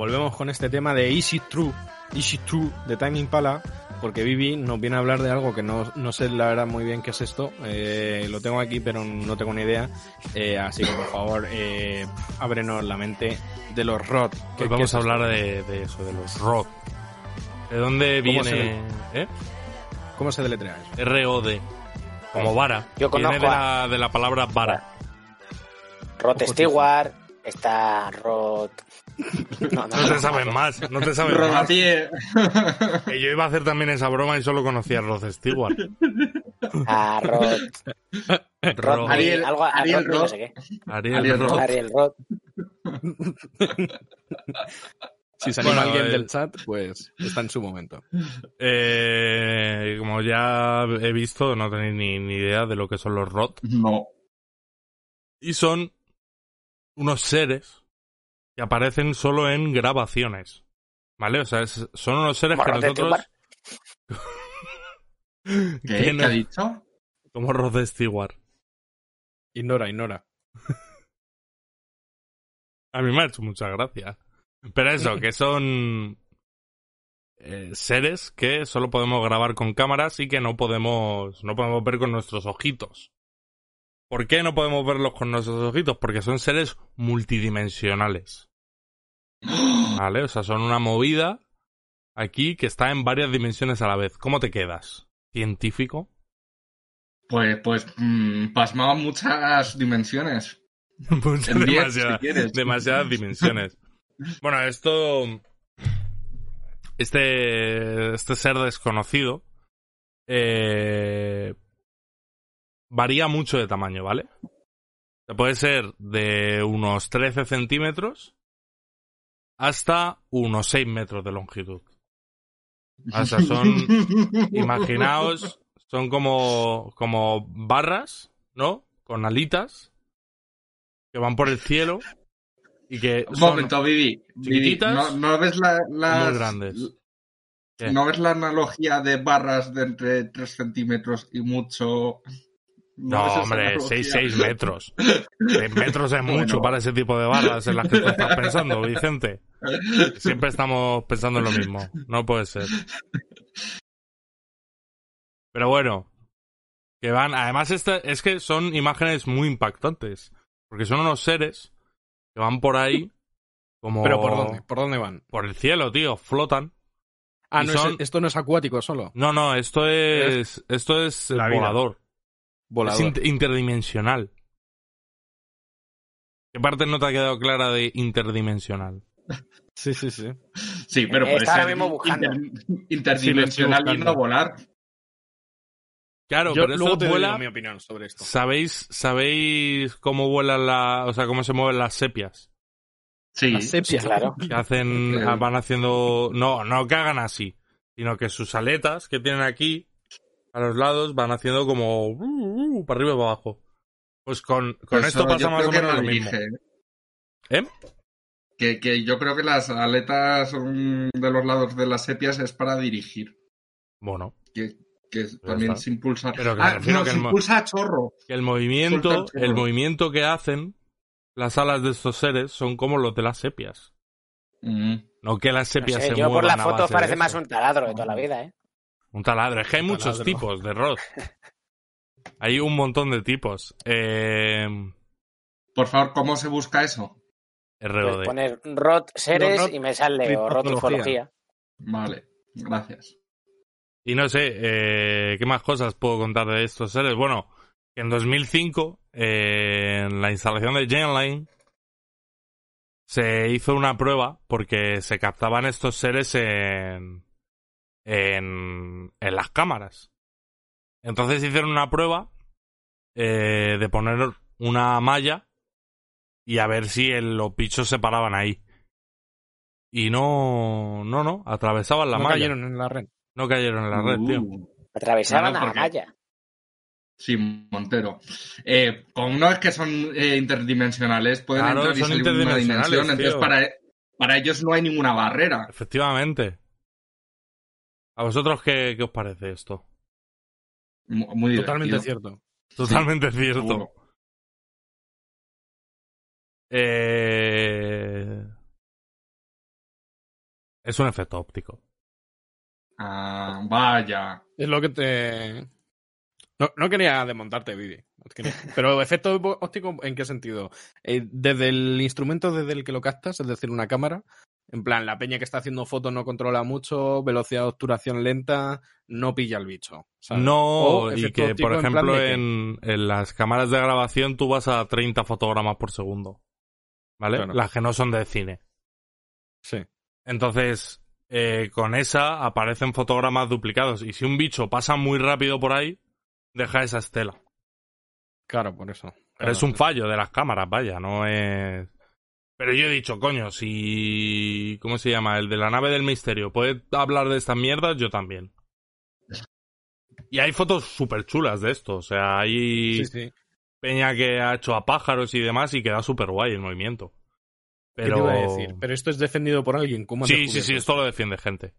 A: Volvemos con este tema de Easy True, Easy True de Time Impala, porque Vivi nos viene a hablar de algo que no, no sé la verdad muy bien qué es esto. Eh, lo tengo aquí, pero no tengo ni idea. Eh, así que por favor, eh, ábrenos la mente de los ROT. ¿Qué-
B: Hoy
A: qué
B: vamos a hablar de, de eso, de los ROD. ¿De dónde
A: ¿Cómo
B: viene? ¿Eh?
A: ¿Cómo se deletrea eso?
B: R-O-D. Como vara.
C: Yo
B: Viene
C: conozco
B: de la, de la palabra vara.
C: Rod Stewart, está Rod... No, no,
B: No te sabes más, no te sabes más. Que yo iba a hacer también esa broma y solo conocía a Rod Stewart.
C: A Rod... Rod
B: Rod-
D: Ariel-
C: algo,
D: Ariel
C: Rod, no
D: Rod.
C: sé qué.
B: Ariel,
D: Ariel
B: Rod.
D: Rod.
C: Ariel Rod.
A: Si se anima
B: Bueno,
A: alguien del chat, pues está en su momento.
B: Eh, como ya he visto, no tenéis ni, ni idea de lo que son los ROT.
D: No.
B: Y son unos seres que aparecen solo en grabaciones. ¿Vale? O sea, es- son unos seres que
C: Como
B: nosotros...
D: ¿Qué? ¿Qué
B: no-
D: ha dicho?
B: como Rod Stewart.
A: Ignora, ignora.
B: A mí me ha hecho mucha gracia. Pero eso, que son eh, seres que solo podemos grabar con cámaras y que no podemos, no podemos ver con nuestros ojitos. ¿Por qué no podemos verlos con nuestros ojitos? Porque son seres multidimensionales. ¿Vale? O sea, son una movida aquí que está en varias dimensiones a la vez. ¿Cómo te quedas? ¿Científico?
D: Pues, pues, mm, pasmaba muchas dimensiones. En diez, si
B: demasiadas dimensiones. Bueno, esto. Este. Este ser desconocido. eh, varía mucho de tamaño, ¿vale? Puede ser de unos 13 centímetros hasta unos 6 metros de longitud. O sea, son. Imaginaos, son como, como barras, ¿no? Con alitas que van por el cielo y que
D: Un
B: son
D: momento, Vivi. ¿no, no ves la, las,
B: muy grandes. ¿Qué?
D: ¿No ves la analogía de barras de entre 3 centímetros y mucho?
B: No, hombre,
D: analogía?
B: 6, 6 metros. 6 metros es mucho
D: Bueno.
B: para ese tipo de barras en las que tú estás pensando, Vicente. Siempre estamos pensando en lo mismo. No puede ser. Pero bueno, que van. Además, esta, es que son imágenes muy impactantes. Porque son unos seres que van por ahí como.
A: ¿Pero por dónde? ¿Por dónde van?
B: Por el cielo, tío. Flotan.
A: Ah, no,
B: son-
A: es- esto no es acuático solo.
B: No, no, esto es. Esto es
A: La vida.
B: volador.
A: Volador.
B: Es inter- interdimensional. ¿Qué parte no te ha quedado clara de interdimensional?
A: Sí, sí, sí.
D: Sí, pero
C: Está
D: puede
C: ahora mismo buscando.
D: inter- interdimensional
A: Sí,
D: yendo a volar.
B: Claro,
A: Yo
B: pero
A: luego te
B: vuela.
A: mi opinión sobre esto.
B: ¿Sabéis, ¿Sabéis cómo vuelan la, o sea, cómo se mueven las sepias?
D: Sí,
A: Las sepias.
C: Sí, claro.
B: Que hacen, van haciendo, no, no que hagan así, sino que sus aletas que tienen aquí a los lados van haciendo como uh, uh, para arriba y para abajo. Pues con, con
D: Eso
B: esto pasa
D: yo
B: más o menos
D: no
B: lo mismo.
D: dirige,
B: ¿Eh?
D: Que, que yo creo que las aletas de los lados de las sepias es para dirigir.
B: Bueno,
D: Que, que también
B: está.
D: se impulsa.
B: Pero que
D: ah, no,
B: que
D: se impulsa a chorro.
B: que el movimiento,
D: el chorro.
B: el movimiento que hacen las alas de estos seres son como los de las sepias.
D: Mm.
B: No que las
C: No
B: sepias
C: sé,
B: se
C: yo por
B: muevan
C: las fotos parece más un taladro de toda la vida, ¿eh?
B: Un taladro. Es que hay muchos
A: taladro.
B: tipos de rod. hay un montón de tipos. Eh,
D: Por favor, ¿cómo se busca eso?
B: ROD.
C: Pues poner ROT seres y me sale o
A: ritmología.
C: ufología.
D: Vale, gracias.
B: Y no sé, eh, ¿qué más cosas puedo contar de estos seres? Bueno, en 2005, eh, en la instalación de Genline, se hizo una prueba porque se captaban estos seres en, en, en las cámaras. Entonces hicieron una prueba eh, de poner una malla y a ver si el- los bichos se paraban ahí. Y no, no, no, atravesaban la
A: no
B: malla.
A: cayeron en la red.
B: No cayeron en la red, tío.
D: Uh,
C: Atravesaban
D: Claro,
C: la malla.
D: sí, Montero. Eh, como no es que son eh, interdimensionales, pueden
B: Claro,
D: entrar y
B: son
D: salir de una dimensión, entonces para, para ellos no hay ninguna barrera.
B: Efectivamente. ¿A vosotros qué, qué os parece esto?
D: Mu- Muy
A: Totalmente cierto.
B: Totalmente cierto.
D: seguro.
B: Eh... Es un efecto óptico.
D: Ah, vaya.
A: Es lo que te. No, no quería desmontarte, Vivi. Pero efecto óptico, ¿en qué sentido? Eh, desde el instrumento desde el que lo captas, es decir, una cámara. En plan, la peña que está haciendo fotos no controla mucho, velocidad de obturación lenta, no pilla el bicho. ¿sabes?
B: No, y que, por
A: en
B: ejemplo,
A: que-
B: en, las cámaras de grabación tú vas a 30 fotogramas por segundo. ¿Vale?
A: Claro.
B: Las que no son de cine.
A: Sí.
B: Entonces, eh, con esa aparecen fotogramas duplicados. Y si un bicho pasa muy rápido por ahí, deja esa estela.
A: Claro, por eso.
B: Pero es un fallo de las cámaras, vaya, no es. Pero yo he dicho, coño, si. ¿Cómo se llama? El de la nave del misterio puede hablar de estas mierdas, yo también. Y hay fotos súper chulas de esto. O sea, hay
A: Sí, sí.
B: peña que ha hecho a pájaros y demás y queda súper guay el movimiento.
A: ¿Qué
B: Pero.
A: te iba a decir? Pero esto es defendido por alguien. ¿Cómo
B: Sí, sí, sí, esto lo defiende gente.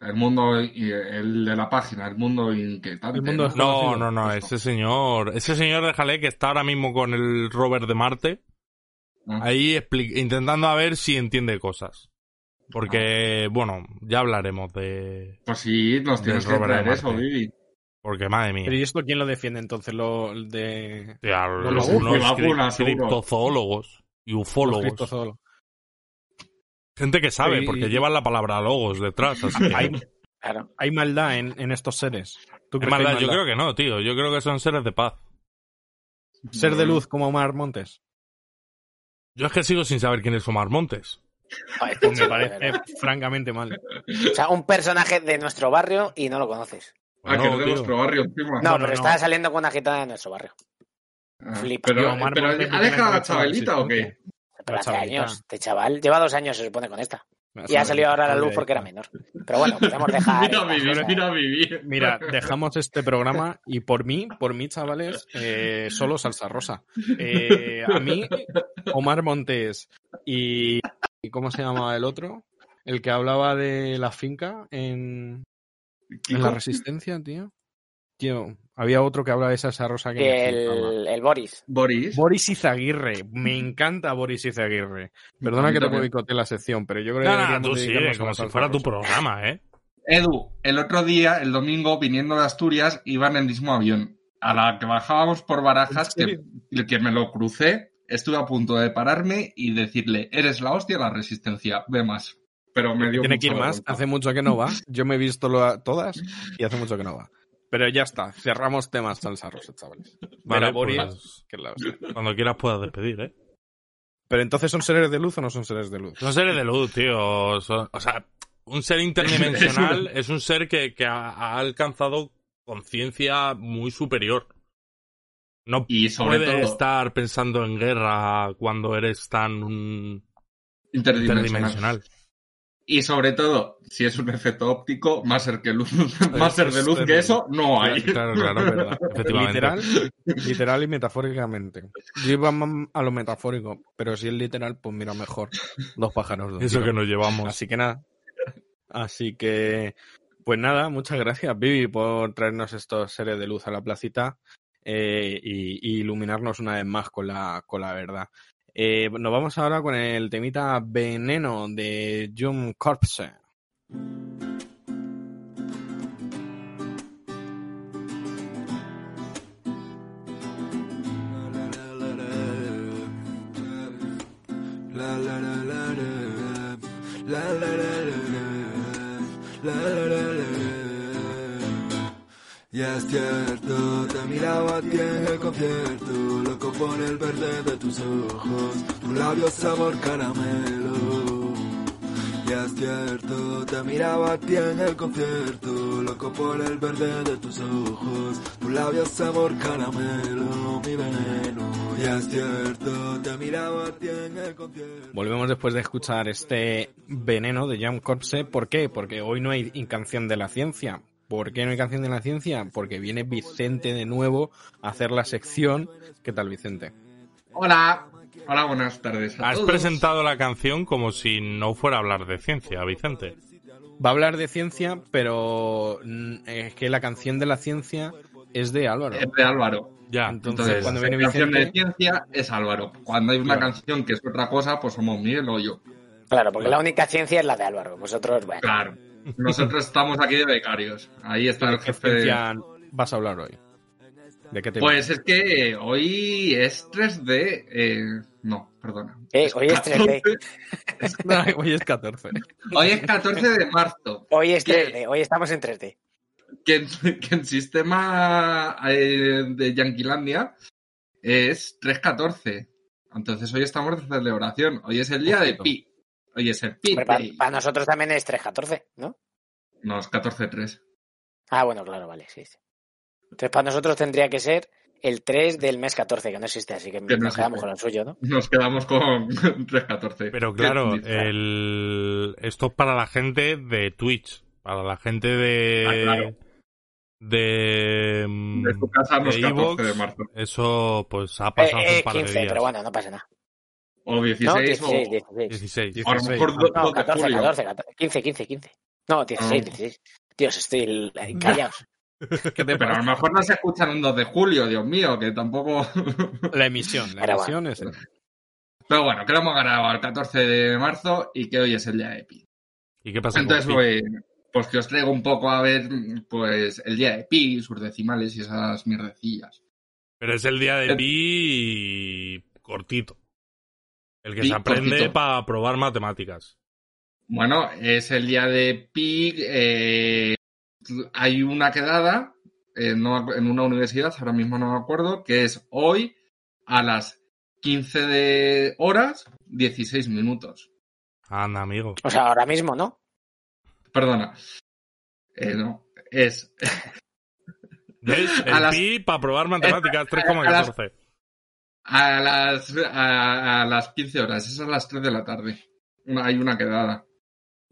D: El mundo, y el de la página, el mundo inquietante.
A: El mundo
D: ¿no?
B: No, no, ese señor. Ese señor, déjale que está ahora mismo con el rover de Marte.
D: Ah.
B: ahí intentando a ver si entiende cosas. Porque,
D: Ah.
B: bueno, ya hablaremos de...
D: Pues sí, nos tienes que traer eso,
B: Marte.
D: Vivi.
B: Porque, madre mía.
A: Pero ¿y esto quién lo defiende entonces? Lo de. Los
B: los,
A: vacuna,
B: unos
D: vacuna,
B: cri-
D: seguro.
B: criptozoólogos y ufólogos. Gente que sabe, porque llevan la palabra logos detrás. Así que...
A: Hay,
C: Claro.
A: hay maldad en, en estos seres. ¿Tú
B: maldad, yo creo que no, tío. Yo creo que son seres de paz.
A: Ser de luz como Omar Montes.
B: Yo es que sigo sin saber quién es Omar Montes.
A: Pues me parece francamente mal.
C: O sea, un personaje de nuestro barrio y no lo conoces.
D: Ah, que
B: No,
D: es de
B: tío.
D: nuestro barrio encima.
C: No, pero
A: no.
C: está saliendo con una gitana de nuestro barrio.
D: Ah,
C: flipa.
D: Pero,
A: Tío, Omar
D: pero ¿ha dejado a la chavalita o qué?
C: Pero hace años. Este chaval lleva dos años, se supone, con esta. Y ha salido ahora a la luz porque era menor. Pero bueno, podemos dejar.
D: Mira vivir, mira vivir.
A: Mira, dejamos este programa y por mí, por mí, chavales, eh, solo salsa rosa. Eh, a mí, Omar Montes y, y ¿cómo se llama el otro? El que hablaba de la finca en, en la resistencia, tío. Tío, había otro que hablaba de esa, esa rosa que.
C: El, el Boris.
D: Boris.
A: Boris Izaguirre. Me encanta Boris Izaguirre. Perdona que te boicote la sección, pero yo creo que
B: Nada, tú sí,
A: a
B: como si fuera tu programa, ¿eh?
D: Edu, el otro día, el domingo, viniendo de Asturias, iba en el mismo avión. A la que bajábamos por Barajas,
A: ¿En
D: que, que me lo crucé, estuve a punto de pararme y decirle, eres la hostia de la resistencia, ve más. Pero me dio
A: Tiene que ir más. Hace mucho que no va. Yo me he visto lo- todas y hace mucho que no va. Pero ya está. Cerramos temas salsa rosa, chavales.
B: Vale, pues, cuando quieras puedas despedir, ¿eh?
A: Pero entonces, ¿son seres de luz o no son seres de luz?
B: Son seres de luz, tío. Son- o sea, un ser interdimensional es un ser que, que ha, ha alcanzado conciencia muy superior. No
D: Y sobre
B: puede
D: todo-
B: estar pensando en guerra cuando eres tan
D: Interdimensional.
B: interdimensional.
D: Y sobre todo, si es un efecto óptico, más ser que luz, más ser de luz que eso, no hay.
B: Claro, claro, es verdad. Efectivamente.
A: Literal, literal y metafóricamente. Yo iba a lo metafórico, pero si es literal, pues mira mejor. Dos pájaros. dos
B: Eso que nos llevamos.
A: Así que nada. Así que, pues nada, muchas gracias, Vivi, por traernos estos seres de luz a la placita eh, y, y iluminarnos una vez más con la, con la verdad. Eh, nos vamos ahora con el temita Veneno de John Corpse.
E: Ya es cierto, te miraba a ti en el concierto, loco por el verde de tus ojos, tu labio sabor caramelo. Ya es cierto, te miraba a ti en el concierto, loco por el verde de tus ojos, tu labio sabor caramelo, mi veneno. Ya es cierto, te miraba a ti en el concierto.
A: Volvemos después de escuchar este veneno de Jam Corpse. ¿Por qué? Porque hoy no hay canción de la ciencia. ¿Por qué no hay canción de la ciencia? Porque viene Vicente de nuevo a hacer la sección. ¿Qué tal, Vicente?
D: Hola. Hola, buenas tardes. a
B: Has
D: todos.
B: presentado la canción como si no fuera a hablar de ciencia, Vicente.
A: Va a hablar de ciencia, pero mm, es que la canción de la ciencia es de Álvaro.
D: Es de Álvaro.
B: Ya,
A: Entonces,
D: Entonces,
A: cuando
D: la
A: viene
D: canción de
A: Vicente,
D: ciencia es Álvaro. Cuando hay una
A: Claro.
D: canción que es otra cosa, pues somos Miguel o yo.
C: Claro, porque la única ciencia es la de Álvaro. Vosotros, bueno.
D: Claro. Nosotros estamos aquí de becarios. Ahí está el
A: ¿de qué
D: jefe. de-
A: vas a hablar hoy? ¿De qué te
D: Pues es que hoy es 3D. eh, No, perdona.
C: Eh, hoy es 3D.
A: Hoy es 14.
D: Hoy es 14 de marzo.
C: Hoy es
D: ¿Qué?
C: 3D. Hoy estamos en 3D.
D: Que en, que en sistema eh, de Yanquilandia es 3.14. Entonces hoy estamos de celebración. Hoy es el día de
A: Ojito.
D: Pi. Hoy es el Pi.
C: Hombre, Para, para nosotros también es 3.14, ¿no?
D: No, es 14.3.
C: Ah, bueno, claro, vale, sí, sí. Entonces para nosotros tendría que ser el 3 del mes 14, que no existe, así que,
D: Que no
C: nos quedamos con el suyo, ¿no?
D: Nos quedamos con 3.14.
B: Pero claro, el... esto es para la gente de Twitch, para la gente de...
D: Ah, claro.
B: De...
D: de tu casa no es
B: de
D: 14
B: iVoox,
D: de marzo.
B: Eso pues ha
C: Eh,
B: pasado hace
C: eh,
B: un par
C: 15,
B: de días.
C: pero bueno, no pasa nada.
D: O 16
C: No,
D: o...
C: 16, 16.
B: 16.
D: o a lo
A: 16.
D: mejor
C: No,
D: 2 de
C: 14,
D: julio.
C: 14, 14, 15, 15, 15. No, 16,
D: Ah.
C: 16. Dios, estoy eh, callaos.
A: ¿Qué te
D: Pero a lo mejor no se escuchan un 2 de julio, Dios mío, que tampoco...
A: La emisión, la
C: Pero
A: emisión es...
D: Pero bueno, que lo hemos ganado el 14 de marzo y que hoy es el día de Pi.
B: ¿Y qué pasa
D: Entonces,
B: con Pi?
D: pues, pues que os traigo un poco a ver, pues, el día de Pi, sus decimales y esas mierdecillas.
B: Pero es el día de
D: Eh.
B: Pi cortito. El que
D: Pi
B: se aprende para probar matemáticas.
D: Bueno, es el día de Pi. eh, hay una quedada eh, en una universidad, ahora mismo no me acuerdo, que es hoy a las 15 de horas, 16 minutos.
B: Anda, amigo.
C: O sea, ahora mismo, ¿no?
D: Perdona. Eh, no, es
B: ¿Ves?
D: A
B: El
D: las-
B: Pi para probar matemáticas
D: a las-
B: 3,14.
D: A las, a, a las 15 horas, es a las 3 de la tarde. Una- Hay una quedada.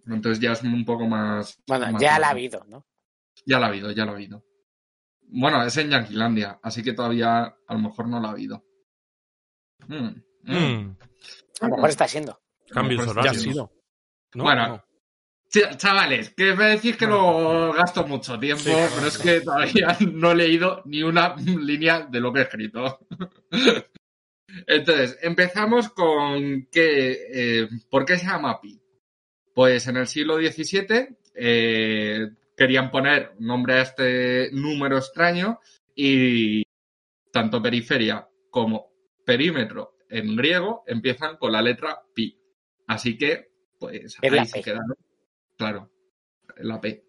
D: Entonces ya es un poco más.
C: Bueno,
D: más
C: ya la ha
D: tarde.
C: habido, ¿no?
D: Ya la ha habido, ya la ha habido. Bueno, es en Yanquilandia, así que todavía a lo mejor no la ha habido. Mm, mm.
B: Mm,
C: A lo mejor está siendo.
B: cambios
D: mejor
A: Ya ha
B: horarios.
A: sido. ¿No?
D: Bueno,
A: No.
D: Chavales, que me decís que lo gasto mucho tiempo,
B: Sí,
D: pero es que todavía no he leído ni una línea de lo que he escrito. Entonces, empezamos con que, eh, ¿por qué se llama pi? Pues en el siglo XVII eh, querían poner nombre a este número extraño y tanto periferia como perímetro en griego empiezan con la letra pi. Así que, pues ahí se
C: P.
D: quedaron. Claro, la P.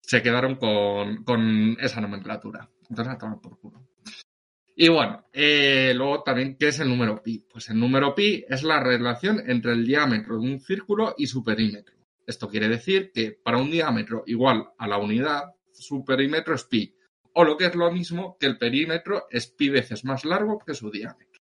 D: Se quedaron con, con esa nomenclatura. Entonces, a tomar por culo. Y bueno, eh, luego también, ¿qué es el número pi? Pues el número pi es la relación entre el diámetro de un círculo y su perímetro. Esto quiere decir que para un diámetro igual a la unidad, su perímetro es pi. O lo que es lo mismo, que el perímetro es pi veces más largo que su diámetro.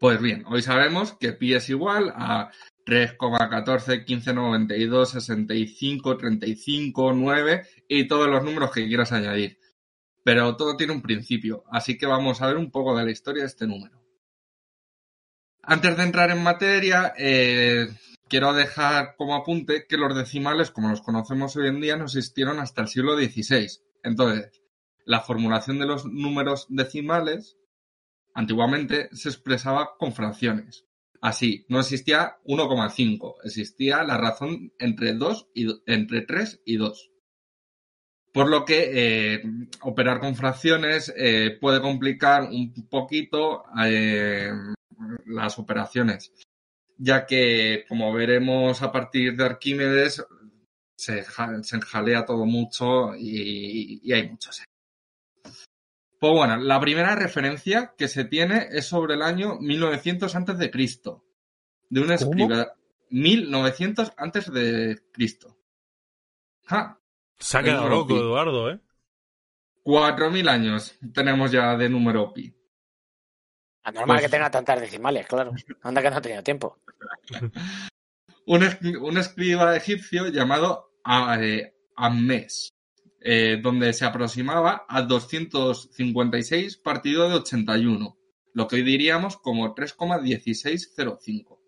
D: Pues bien, hoy sabemos que pi es igual a 3,14, 1592, 65, 35, 9 y todos los números que quieras añadir. Pero todo tiene un principio, así que vamos a ver un poco de la historia de este número. Antes de entrar en materia, eh, quiero dejar como apunte que los decimales, como los conocemos hoy en día, no existieron hasta el siglo XVI. Entonces, la formulación de los números decimales antiguamente se expresaba con fracciones. Así, no existía 1,5, existía la razón entre 2 y entre 3 y 2. Por lo que eh, operar con fracciones eh, puede complicar un poquito eh, las operaciones, ya que, como veremos a partir de Arquímedes, se, se enjalea todo mucho y, y hay muchos. Pues bueno, la primera referencia que se tiene es sobre el año 1900 antes de Cristo, de un escriba 1900 antes de Cristo. Ja,
B: Se ha
D: El
B: quedado
D: número
B: loco. Eduardo, ¿eh?
D: 4000 años tenemos ya de número pi.
C: Anormal
D: Pues-
C: que tenga tantas decimales, claro. Anda que no ha tenido tiempo.
D: Un, es- un escriba egipcio llamado ah, eh, Ammes, eh, donde se aproximaba a 256 partido de 81, lo que hoy diríamos como 3,1605.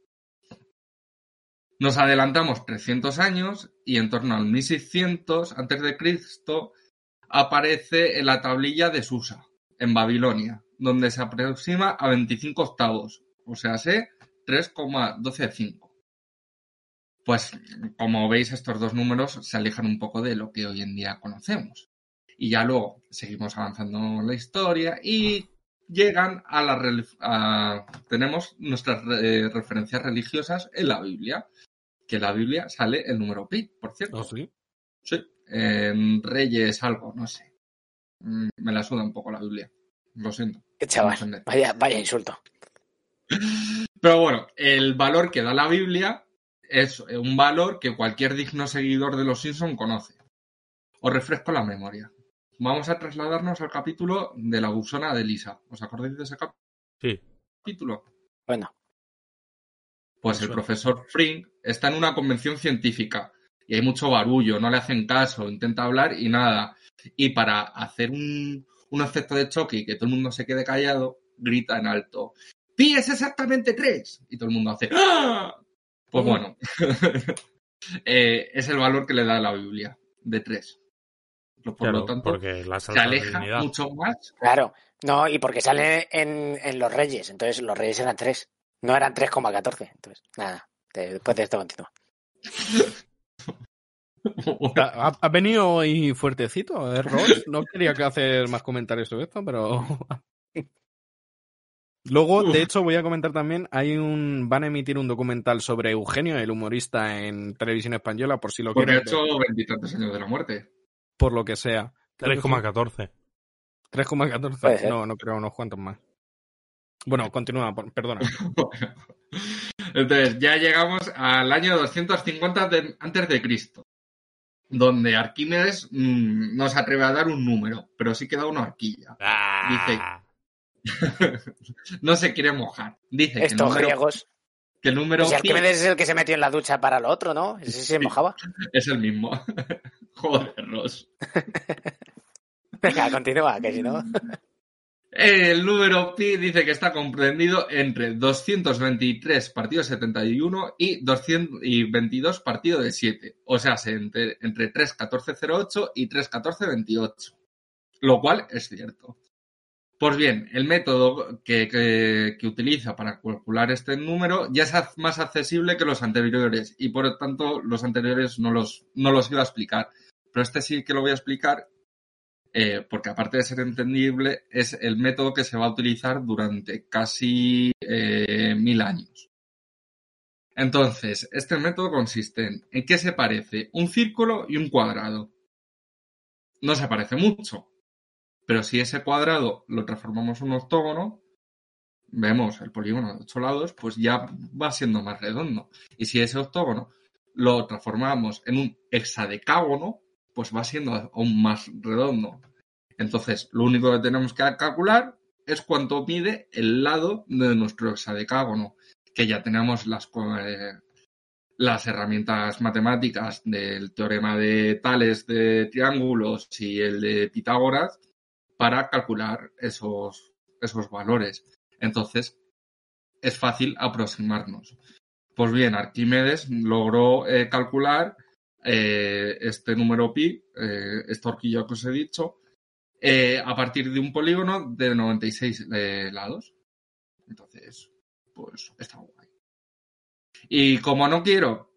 D: Nos adelantamos 300 años y en torno al 1600 antes de Cristo aparece en la tablilla de Susa, en Babilonia, donde se aproxima a 25 octavos, o sea, sé 3,125. Pues, como veis, estos dos números se alejan un poco de lo que hoy en día conocemos. Y ya luego seguimos avanzando en la historia y llegan a la... tenemos nuestras eh, referencias religiosas en la Biblia. Que en la Biblia sale el número pi, por cierto.
A: ¿Oh, sí?
D: Sí, en Reyes algo, no sé. Mm, Me la suda un poco la Biblia. Lo siento.
C: Qué chaval. Vaya, vaya insulto.
D: Pero bueno, el valor que da la Biblia es un valor que cualquier digno seguidor de los Simpson conoce. Os refresco la memoria. Vamos a trasladarnos al capítulo de la buzona de Lisa. ¿Os acordáis de ese cap-
B: Sí.
D: capítulo?
C: Bueno,
D: Pues el profesor Frink está en una convención científica y hay mucho barullo, no le hacen caso, intenta hablar y nada. Y para hacer un, un efecto de choque y que todo el mundo se quede callado, grita en alto, pi es exactamente 3. Y todo el mundo hace ¡Ah! Pues bueno, eh, es el valor que le da la Biblia, de 3. Por
B: Claro,
D: lo tanto,
B: porque la
D: se aleja mucho más.
C: claro. No, y porque sale en, en los Reyes. Entonces los Reyes eran 3. No eran 3,14. Entonces, nada. te- Después de esto continúa.
A: ¿Ha, ha venido hoy fuertecito, ¿eh, Ross? No quería que hacer más comentarios sobre esto, pero... Luego, de hecho, voy a comentar también, hay un van a emitir un documental sobre Eugenio, el humorista, en televisión española, por si lo
D: Porque ha
A: quieren ver,
D: hecho veintitantos años de la muerte.
A: por lo que sea. Creo que fue
B: 3,14.
A: 3,14.
C: Puede ser.
A: No, no creo, unos cuantos más. Bueno, continúa, perdona.
D: Entonces, ya llegamos al año 250 de- antes de Cristo, donde Arquímedes mm, no se atreve a dar un número, pero sí que da una horquilla.
B: Ah,
D: No se quiere mojar. Dice que el
C: Estos
D: número,
C: griegos.
D: que el número
C: Si Arquímedes es el que se metió en la ducha para lo otro, ¿no? Ese se mojaba.
D: es el mismo. Joder, Ross.
C: Venga, continúa, que si no.
D: El número pi dice que está comprendido entre 223 partidos de 71 y 222 partidos de 7. O sea, se- entre, entre 31408 y 31428. Lo cual es cierto. Pues bien, el método que, que- utiliza para calcular este número ya es más accesible que los anteriores y por lo tanto los anteriores no los, no los iba a explicar. Pero este sí que lo voy a explicar eh, porque aparte de ser entendible, es el método que se va a utilizar durante casi eh, mil años. Entonces, este método consiste en, ¿en qué se parece un círculo y un cuadrado? No se parece mucho, pero si ese cuadrado lo transformamos en un octógono, vemos el polígono de ocho lados, pues ya va siendo más redondo. Y si ese octógono lo transformamos en un hexadecágono, pues va siendo aún más redondo. Entonces, lo único que tenemos que calcular es cuánto mide el lado de nuestro hexadecágono, que ya tenemos las, eh, las herramientas matemáticas del teorema de Tales de triángulos y el de Pitágoras para calcular esos, esos valores. Entonces, es fácil aproximarnos. Pues bien, Arquímedes logró eh, calcular eh, este número pi, eh, esta horquilla que os he dicho, eh, a partir de un polígono de 96 eh, lados. Entonces, pues está guay. Y como no quiero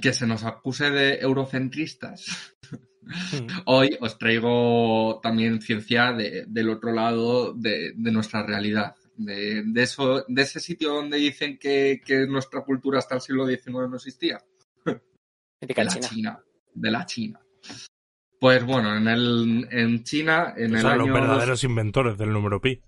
D: que se nos acuse de eurocentristas, hoy os traigo también ciencia de- del otro lado de, de nuestra realidad. De, de eso, de ese sitio donde dicen que, que nuestra cultura hasta el siglo XIX no existía.
C: Mítica
D: De la
C: China.
D: China. De la China. Pues bueno, en, el, en China, en el
B: Son
D: año...
B: los verdaderos inventores del número pi.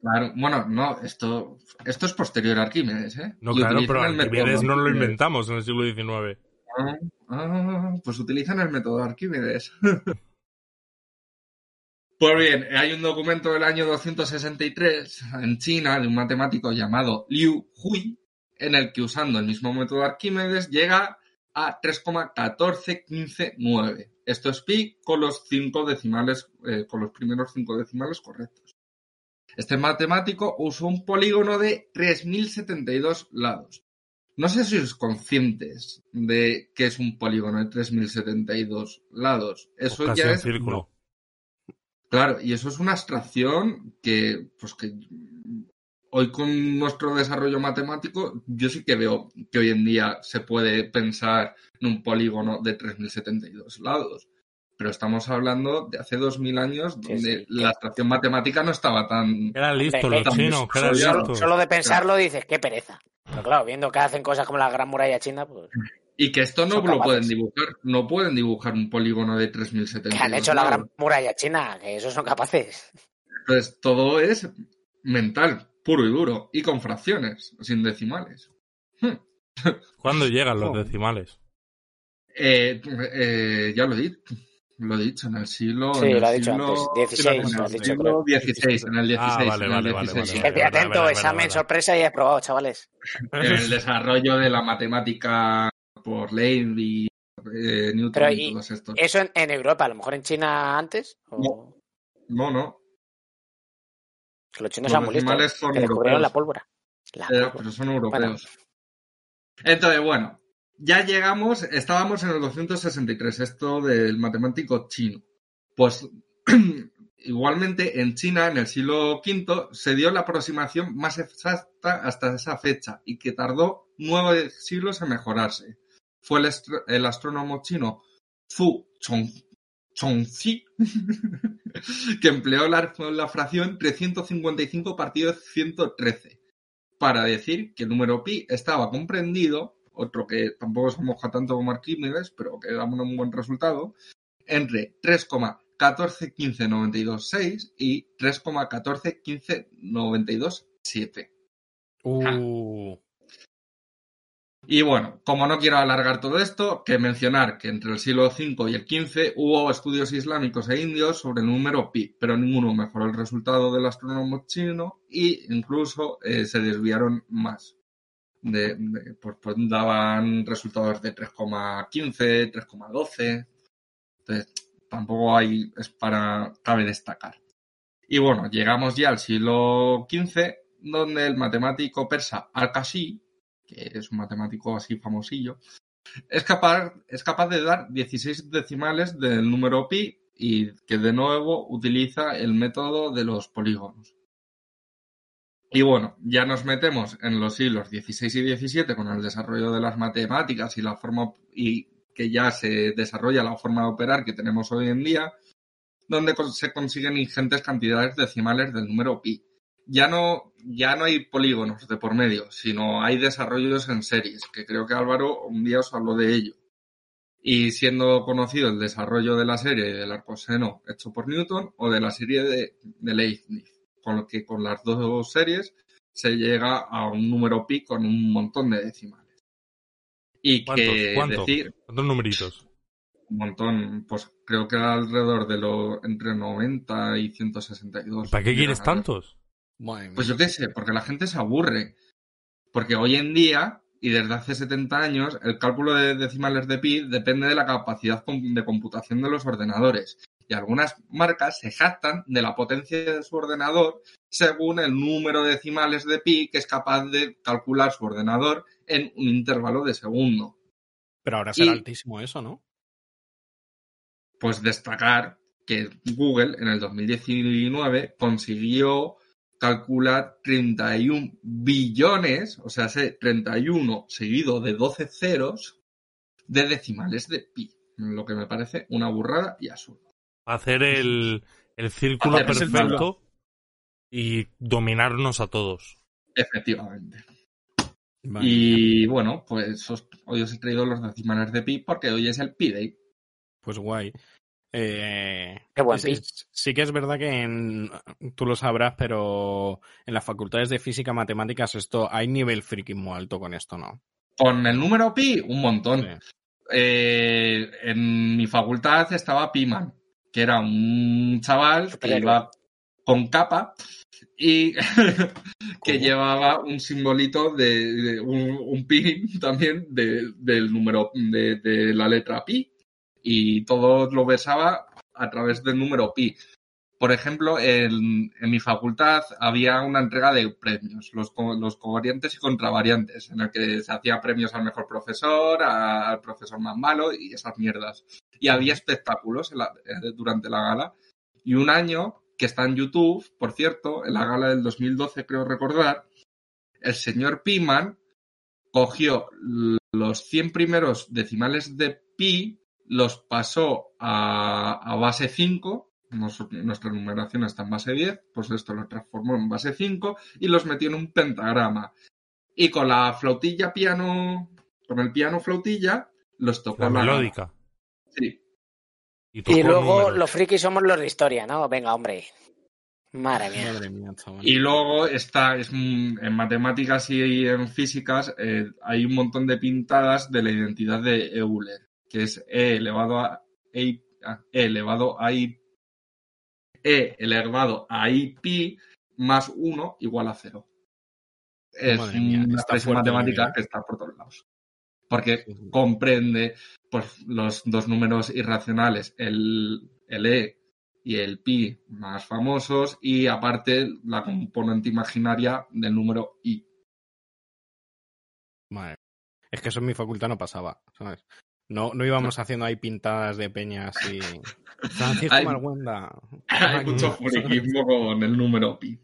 D: Claro, bueno, no, esto, esto es posterior a Arquímedes, ¿eh?
B: No,
D: Y
B: claro, pero
D: el
B: Arquímedes no lo inventamos en el siglo XIX.
D: Ah, ah, pues utilizan el método Arquímedes. Pues bien, hay un documento del año 263 en China de un matemático llamado Liu Hui, en el que usando el mismo método Arquímedes llega a 3,14159. Esto es pi con los cinco decimales, eh, con los primeros cinco decimales correctos. Este matemático usó un polígono de 3072 lados. No sé si sois conscientes de que es un polígono de 3072 lados. Eso
B: Casi
D: ya
B: un
D: es
B: círculo.
D: Claro, y eso es una abstracción que, pues que hoy con nuestro desarrollo matemático, yo sí que veo que hoy en día se puede pensar en un polígono de 3072 lados. Pero estamos hablando de hace 2000 años donde
C: sí.
D: la abstracción matemática no estaba tan...
B: Eran listos los
D: que-
B: chinos, eran listos.
C: solo de pensarlo dices, qué pereza. Pero claro, viendo que hacen cosas como la Gran Muralla China, pues
D: Y que esto no lo
C: capaces.
D: pueden dibujar. No pueden dibujar un polígono de 3072
C: que han hecho la. Gran Muralla China, que esos son capaces.
D: Entonces, todo es mental, puro y duro, y con fracciones, sin decimales. Hmm.
B: ¿Cuándo llegan los
A: Oh.
B: decimales?
D: Eh, eh, ya lo he dicho. Lo he dicho en el siglo.
C: Sí,
D: en el
C: lo ha dicho
D: siglo-
C: antes, 16
D: en el siglo
C: creo.
D: 16, en el 16.
B: Ah, vale,
D: en el
B: vale, vale,
D: 16.
B: vale,
C: atento,
B: vale,
C: examen
B: vale.
C: sorpresa y aprobado, chavales.
D: En el desarrollo de la matemática por Leibniz y eh, Newton
C: Pero
D: y
C: y-
D: todos estos.
C: ¿Eso en, en Europa, a lo mejor en China antes? O...
D: No, no.
C: Que los chinos
D: Los
C: eran muy listos,
D: son
C: que descubrieron la pólvora. La
D: Eh, pero son europeos. Entonces, bueno, ya llegamos, estábamos en el 263, esto del matemático chino. Pues igualmente en China, en el siglo V, se dio la aproximación más exacta hasta esa fecha y que tardó nueve siglos en mejorarse. Fue el, astrónomo chino Fu Chong, Chongxi que empleó la, la fracción 355 partido de 113 para decir que el número pi estaba comprendido, otro que tampoco se moja tanto como Arquímedes, pero que da un buen resultado, entre 3,141592,6 y 3,141592,7.
A: Uh,
D: Y bueno, como no quiero alargar todo esto, que mencionar que entre el siglo V y el XV hubo estudios islámicos e indios sobre el número pi, pero ninguno mejoró el resultado del astrónomo chino e incluso eh, se desviaron más. De, pues, pues daban resultados de 3,15, 3,12. Entonces, tampoco hay, es para, cabe destacar. Y bueno, llegamos ya al siglo XV, donde el matemático persa Al-Kashi, que es un matemático así famosillo, es capaz, es capaz de dar 16 decimales del número pi y que de nuevo utiliza el método de los polígonos. Y bueno, ya nos metemos en los siglos XVI y XVII con el desarrollo de las matemáticas y la forma y que ya se desarrolla la forma de operar que tenemos hoy en día, donde se consiguen ingentes cantidades decimales del número pi. Ya no, ya no hay polígonos de por medio, sino hay desarrollos en series, que creo que Álvaro un día os habló de ello. Y siendo conocido el desarrollo de la serie del arcoseno hecho por Newton o de la serie de, de Leibniz, con lo que con las dos series se llega a un número pi con un montón de decimales. Y
B: ¿Cuántos?
D: que
B: ¿Cuántos?
D: decir,
B: ¿Cuántos numeritos?
D: un montón, pues creo que alrededor de lo entre 90 y 162.
B: ¿Para qué quieres tantos?
D: Pues yo qué sé, porque la gente se aburre. Porque hoy en día, y desde hace 70 años, el cálculo de decimales de pi depende de la capacidad de computación de los ordenadores. Y algunas marcas se jactan de la potencia de su ordenador según el número de decimales de pi que es capaz de calcular su ordenador en un intervalo de segundo.
A: Pero ahora será
D: y-
A: altísimo eso, ¿no?
D: pues destacar que Google en el 2019 consiguió calcular 31 billones, o sea, sé, 31 seguido de 12 ceros de decimales de pi, lo que me parece una burrada y absurdo.
B: Hacer el, el círculo
D: Hacer el
B: perfecto y dominarnos a todos.
D: Efectivamente.
A: Vale.
D: Y bueno, pues os- hoy os he traído los decimales de pi porque hoy es el pi day.
A: Pues guay. Eh,
C: Qué buen
A: es-
C: pi.
A: es- sí que es verdad que en- tú lo sabrás, pero en las facultades de física matemáticas esto hay nivel friki muy alto con esto, ¿no?
D: Con el número pi, un montón.
A: Sí.
D: eh, en mi facultad estaba Piman, que era un chaval que iba con capa y que
A: ¿Cómo?
D: llevaba un simbolito de, de un, un pin también de- del número de, de la letra pi y todo lo besaba a través del número pi. Por ejemplo, en, mi facultad había una entrega de premios, los, los covariantes y contravariantes, en el que se hacía premios al mejor profesor, al profesor más malo y esas mierdas. Y había espectáculos la- eh, durante la gala. Y un año, que está en YouTube, por cierto, en la gala del 2012, creo recordar, el señor Piman cogió los 100 primeros decimales de pi, los pasó a, a base 5, nos- nuestra numeración está en base 10, pues esto lo transformó en base 5 y los metió en un pentagrama. Y con la flautilla piano, con el piano flautilla, los tocó
B: La
D: en la
B: melódica.
D: Sí.
C: Y luego
B: números.
C: los frikis somos los de historia, ¿no? Venga, hombre. Madre mía.
A: Madre mía.
D: Y luego está, es, en matemáticas y en físicas eh, hay un montón de pintadas de la identidad de Euler, que es E elevado a E, a- E elevado a I, E elevado a I pi más 1 igual a 0. Es
A: mía,
D: una expresión matemática
A: ¿eh?
D: que está por todos lados. Porque
A: Sí, sí.
D: comprende pues, los dos números irracionales, el, el E y el pi más famosos, y aparte la componente imaginaria del número I.
A: Madre. Es que eso en mi facultad no pasaba, ¿sabes? No, no íbamos haciendo ahí pintadas de peñas y... Francisco
D: Hay-
A: Marguenda.
D: Hay mucho friquismo con el número pi.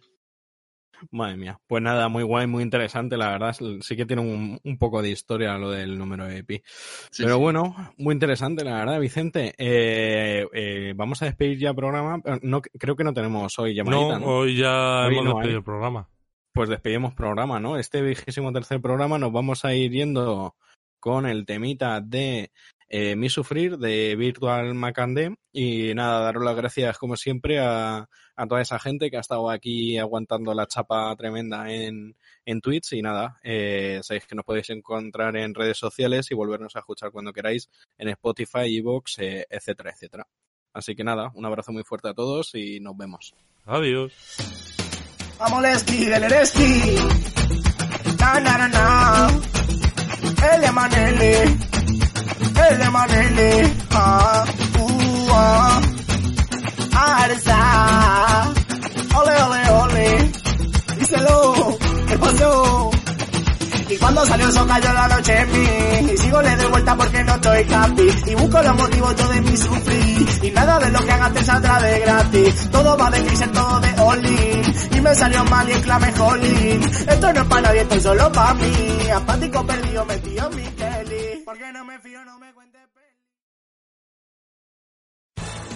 A: Madre mía. Pues nada, muy guay, muy interesante, la verdad. Sí que tiene un, un poco de historia lo del número de pi.
D: Sí,
A: Pero
D: sí.
A: bueno, muy interesante, la verdad, Vicente. Eh, eh, vamos a despedir ya programa. Eh, No, creo que no tenemos hoy llamadita,
B: No,
A: ¿no?
B: hoy ya
A: Hoy
B: hemos
A: no
B: despedido
A: hay.
B: el programa.
A: Pues despedimos programa, ¿no? Este vigésimo tercer programa nos vamos a ir yendo con el temita de eh, Mi Sufrir de Virtual Macandé. Y nada, daros las gracias como siempre a, a toda esa gente que ha estado aquí aguantando la chapa tremenda en, en Twitch. Y nada, eh, sabéis que nos podéis encontrar en redes sociales y volvernos a escuchar cuando queráis en Spotify, Evox, eh, etcétera, etcétera. Así que nada, un abrazo muy fuerte a todos y nos vemos.
B: Adiós.
F: Amoleski del ele manele, ele manele, ah, ooh, ah, arza, ole ole ole, iselo, epazo. Y cuando salió eso cayó la noche en mí. Y sigo le doy vuelta porque no estoy happy. Y busco los motivos yo de mi sufrir. Y nada de lo que hagas te saldrá de gratis. Todo va de Grisel, todo de Olin Y me salió mal y exclamé Jolín. Esto no es para nadie, esto es solo para mí. Apático perdido metido en mi Kelly. Porque no me fío, no me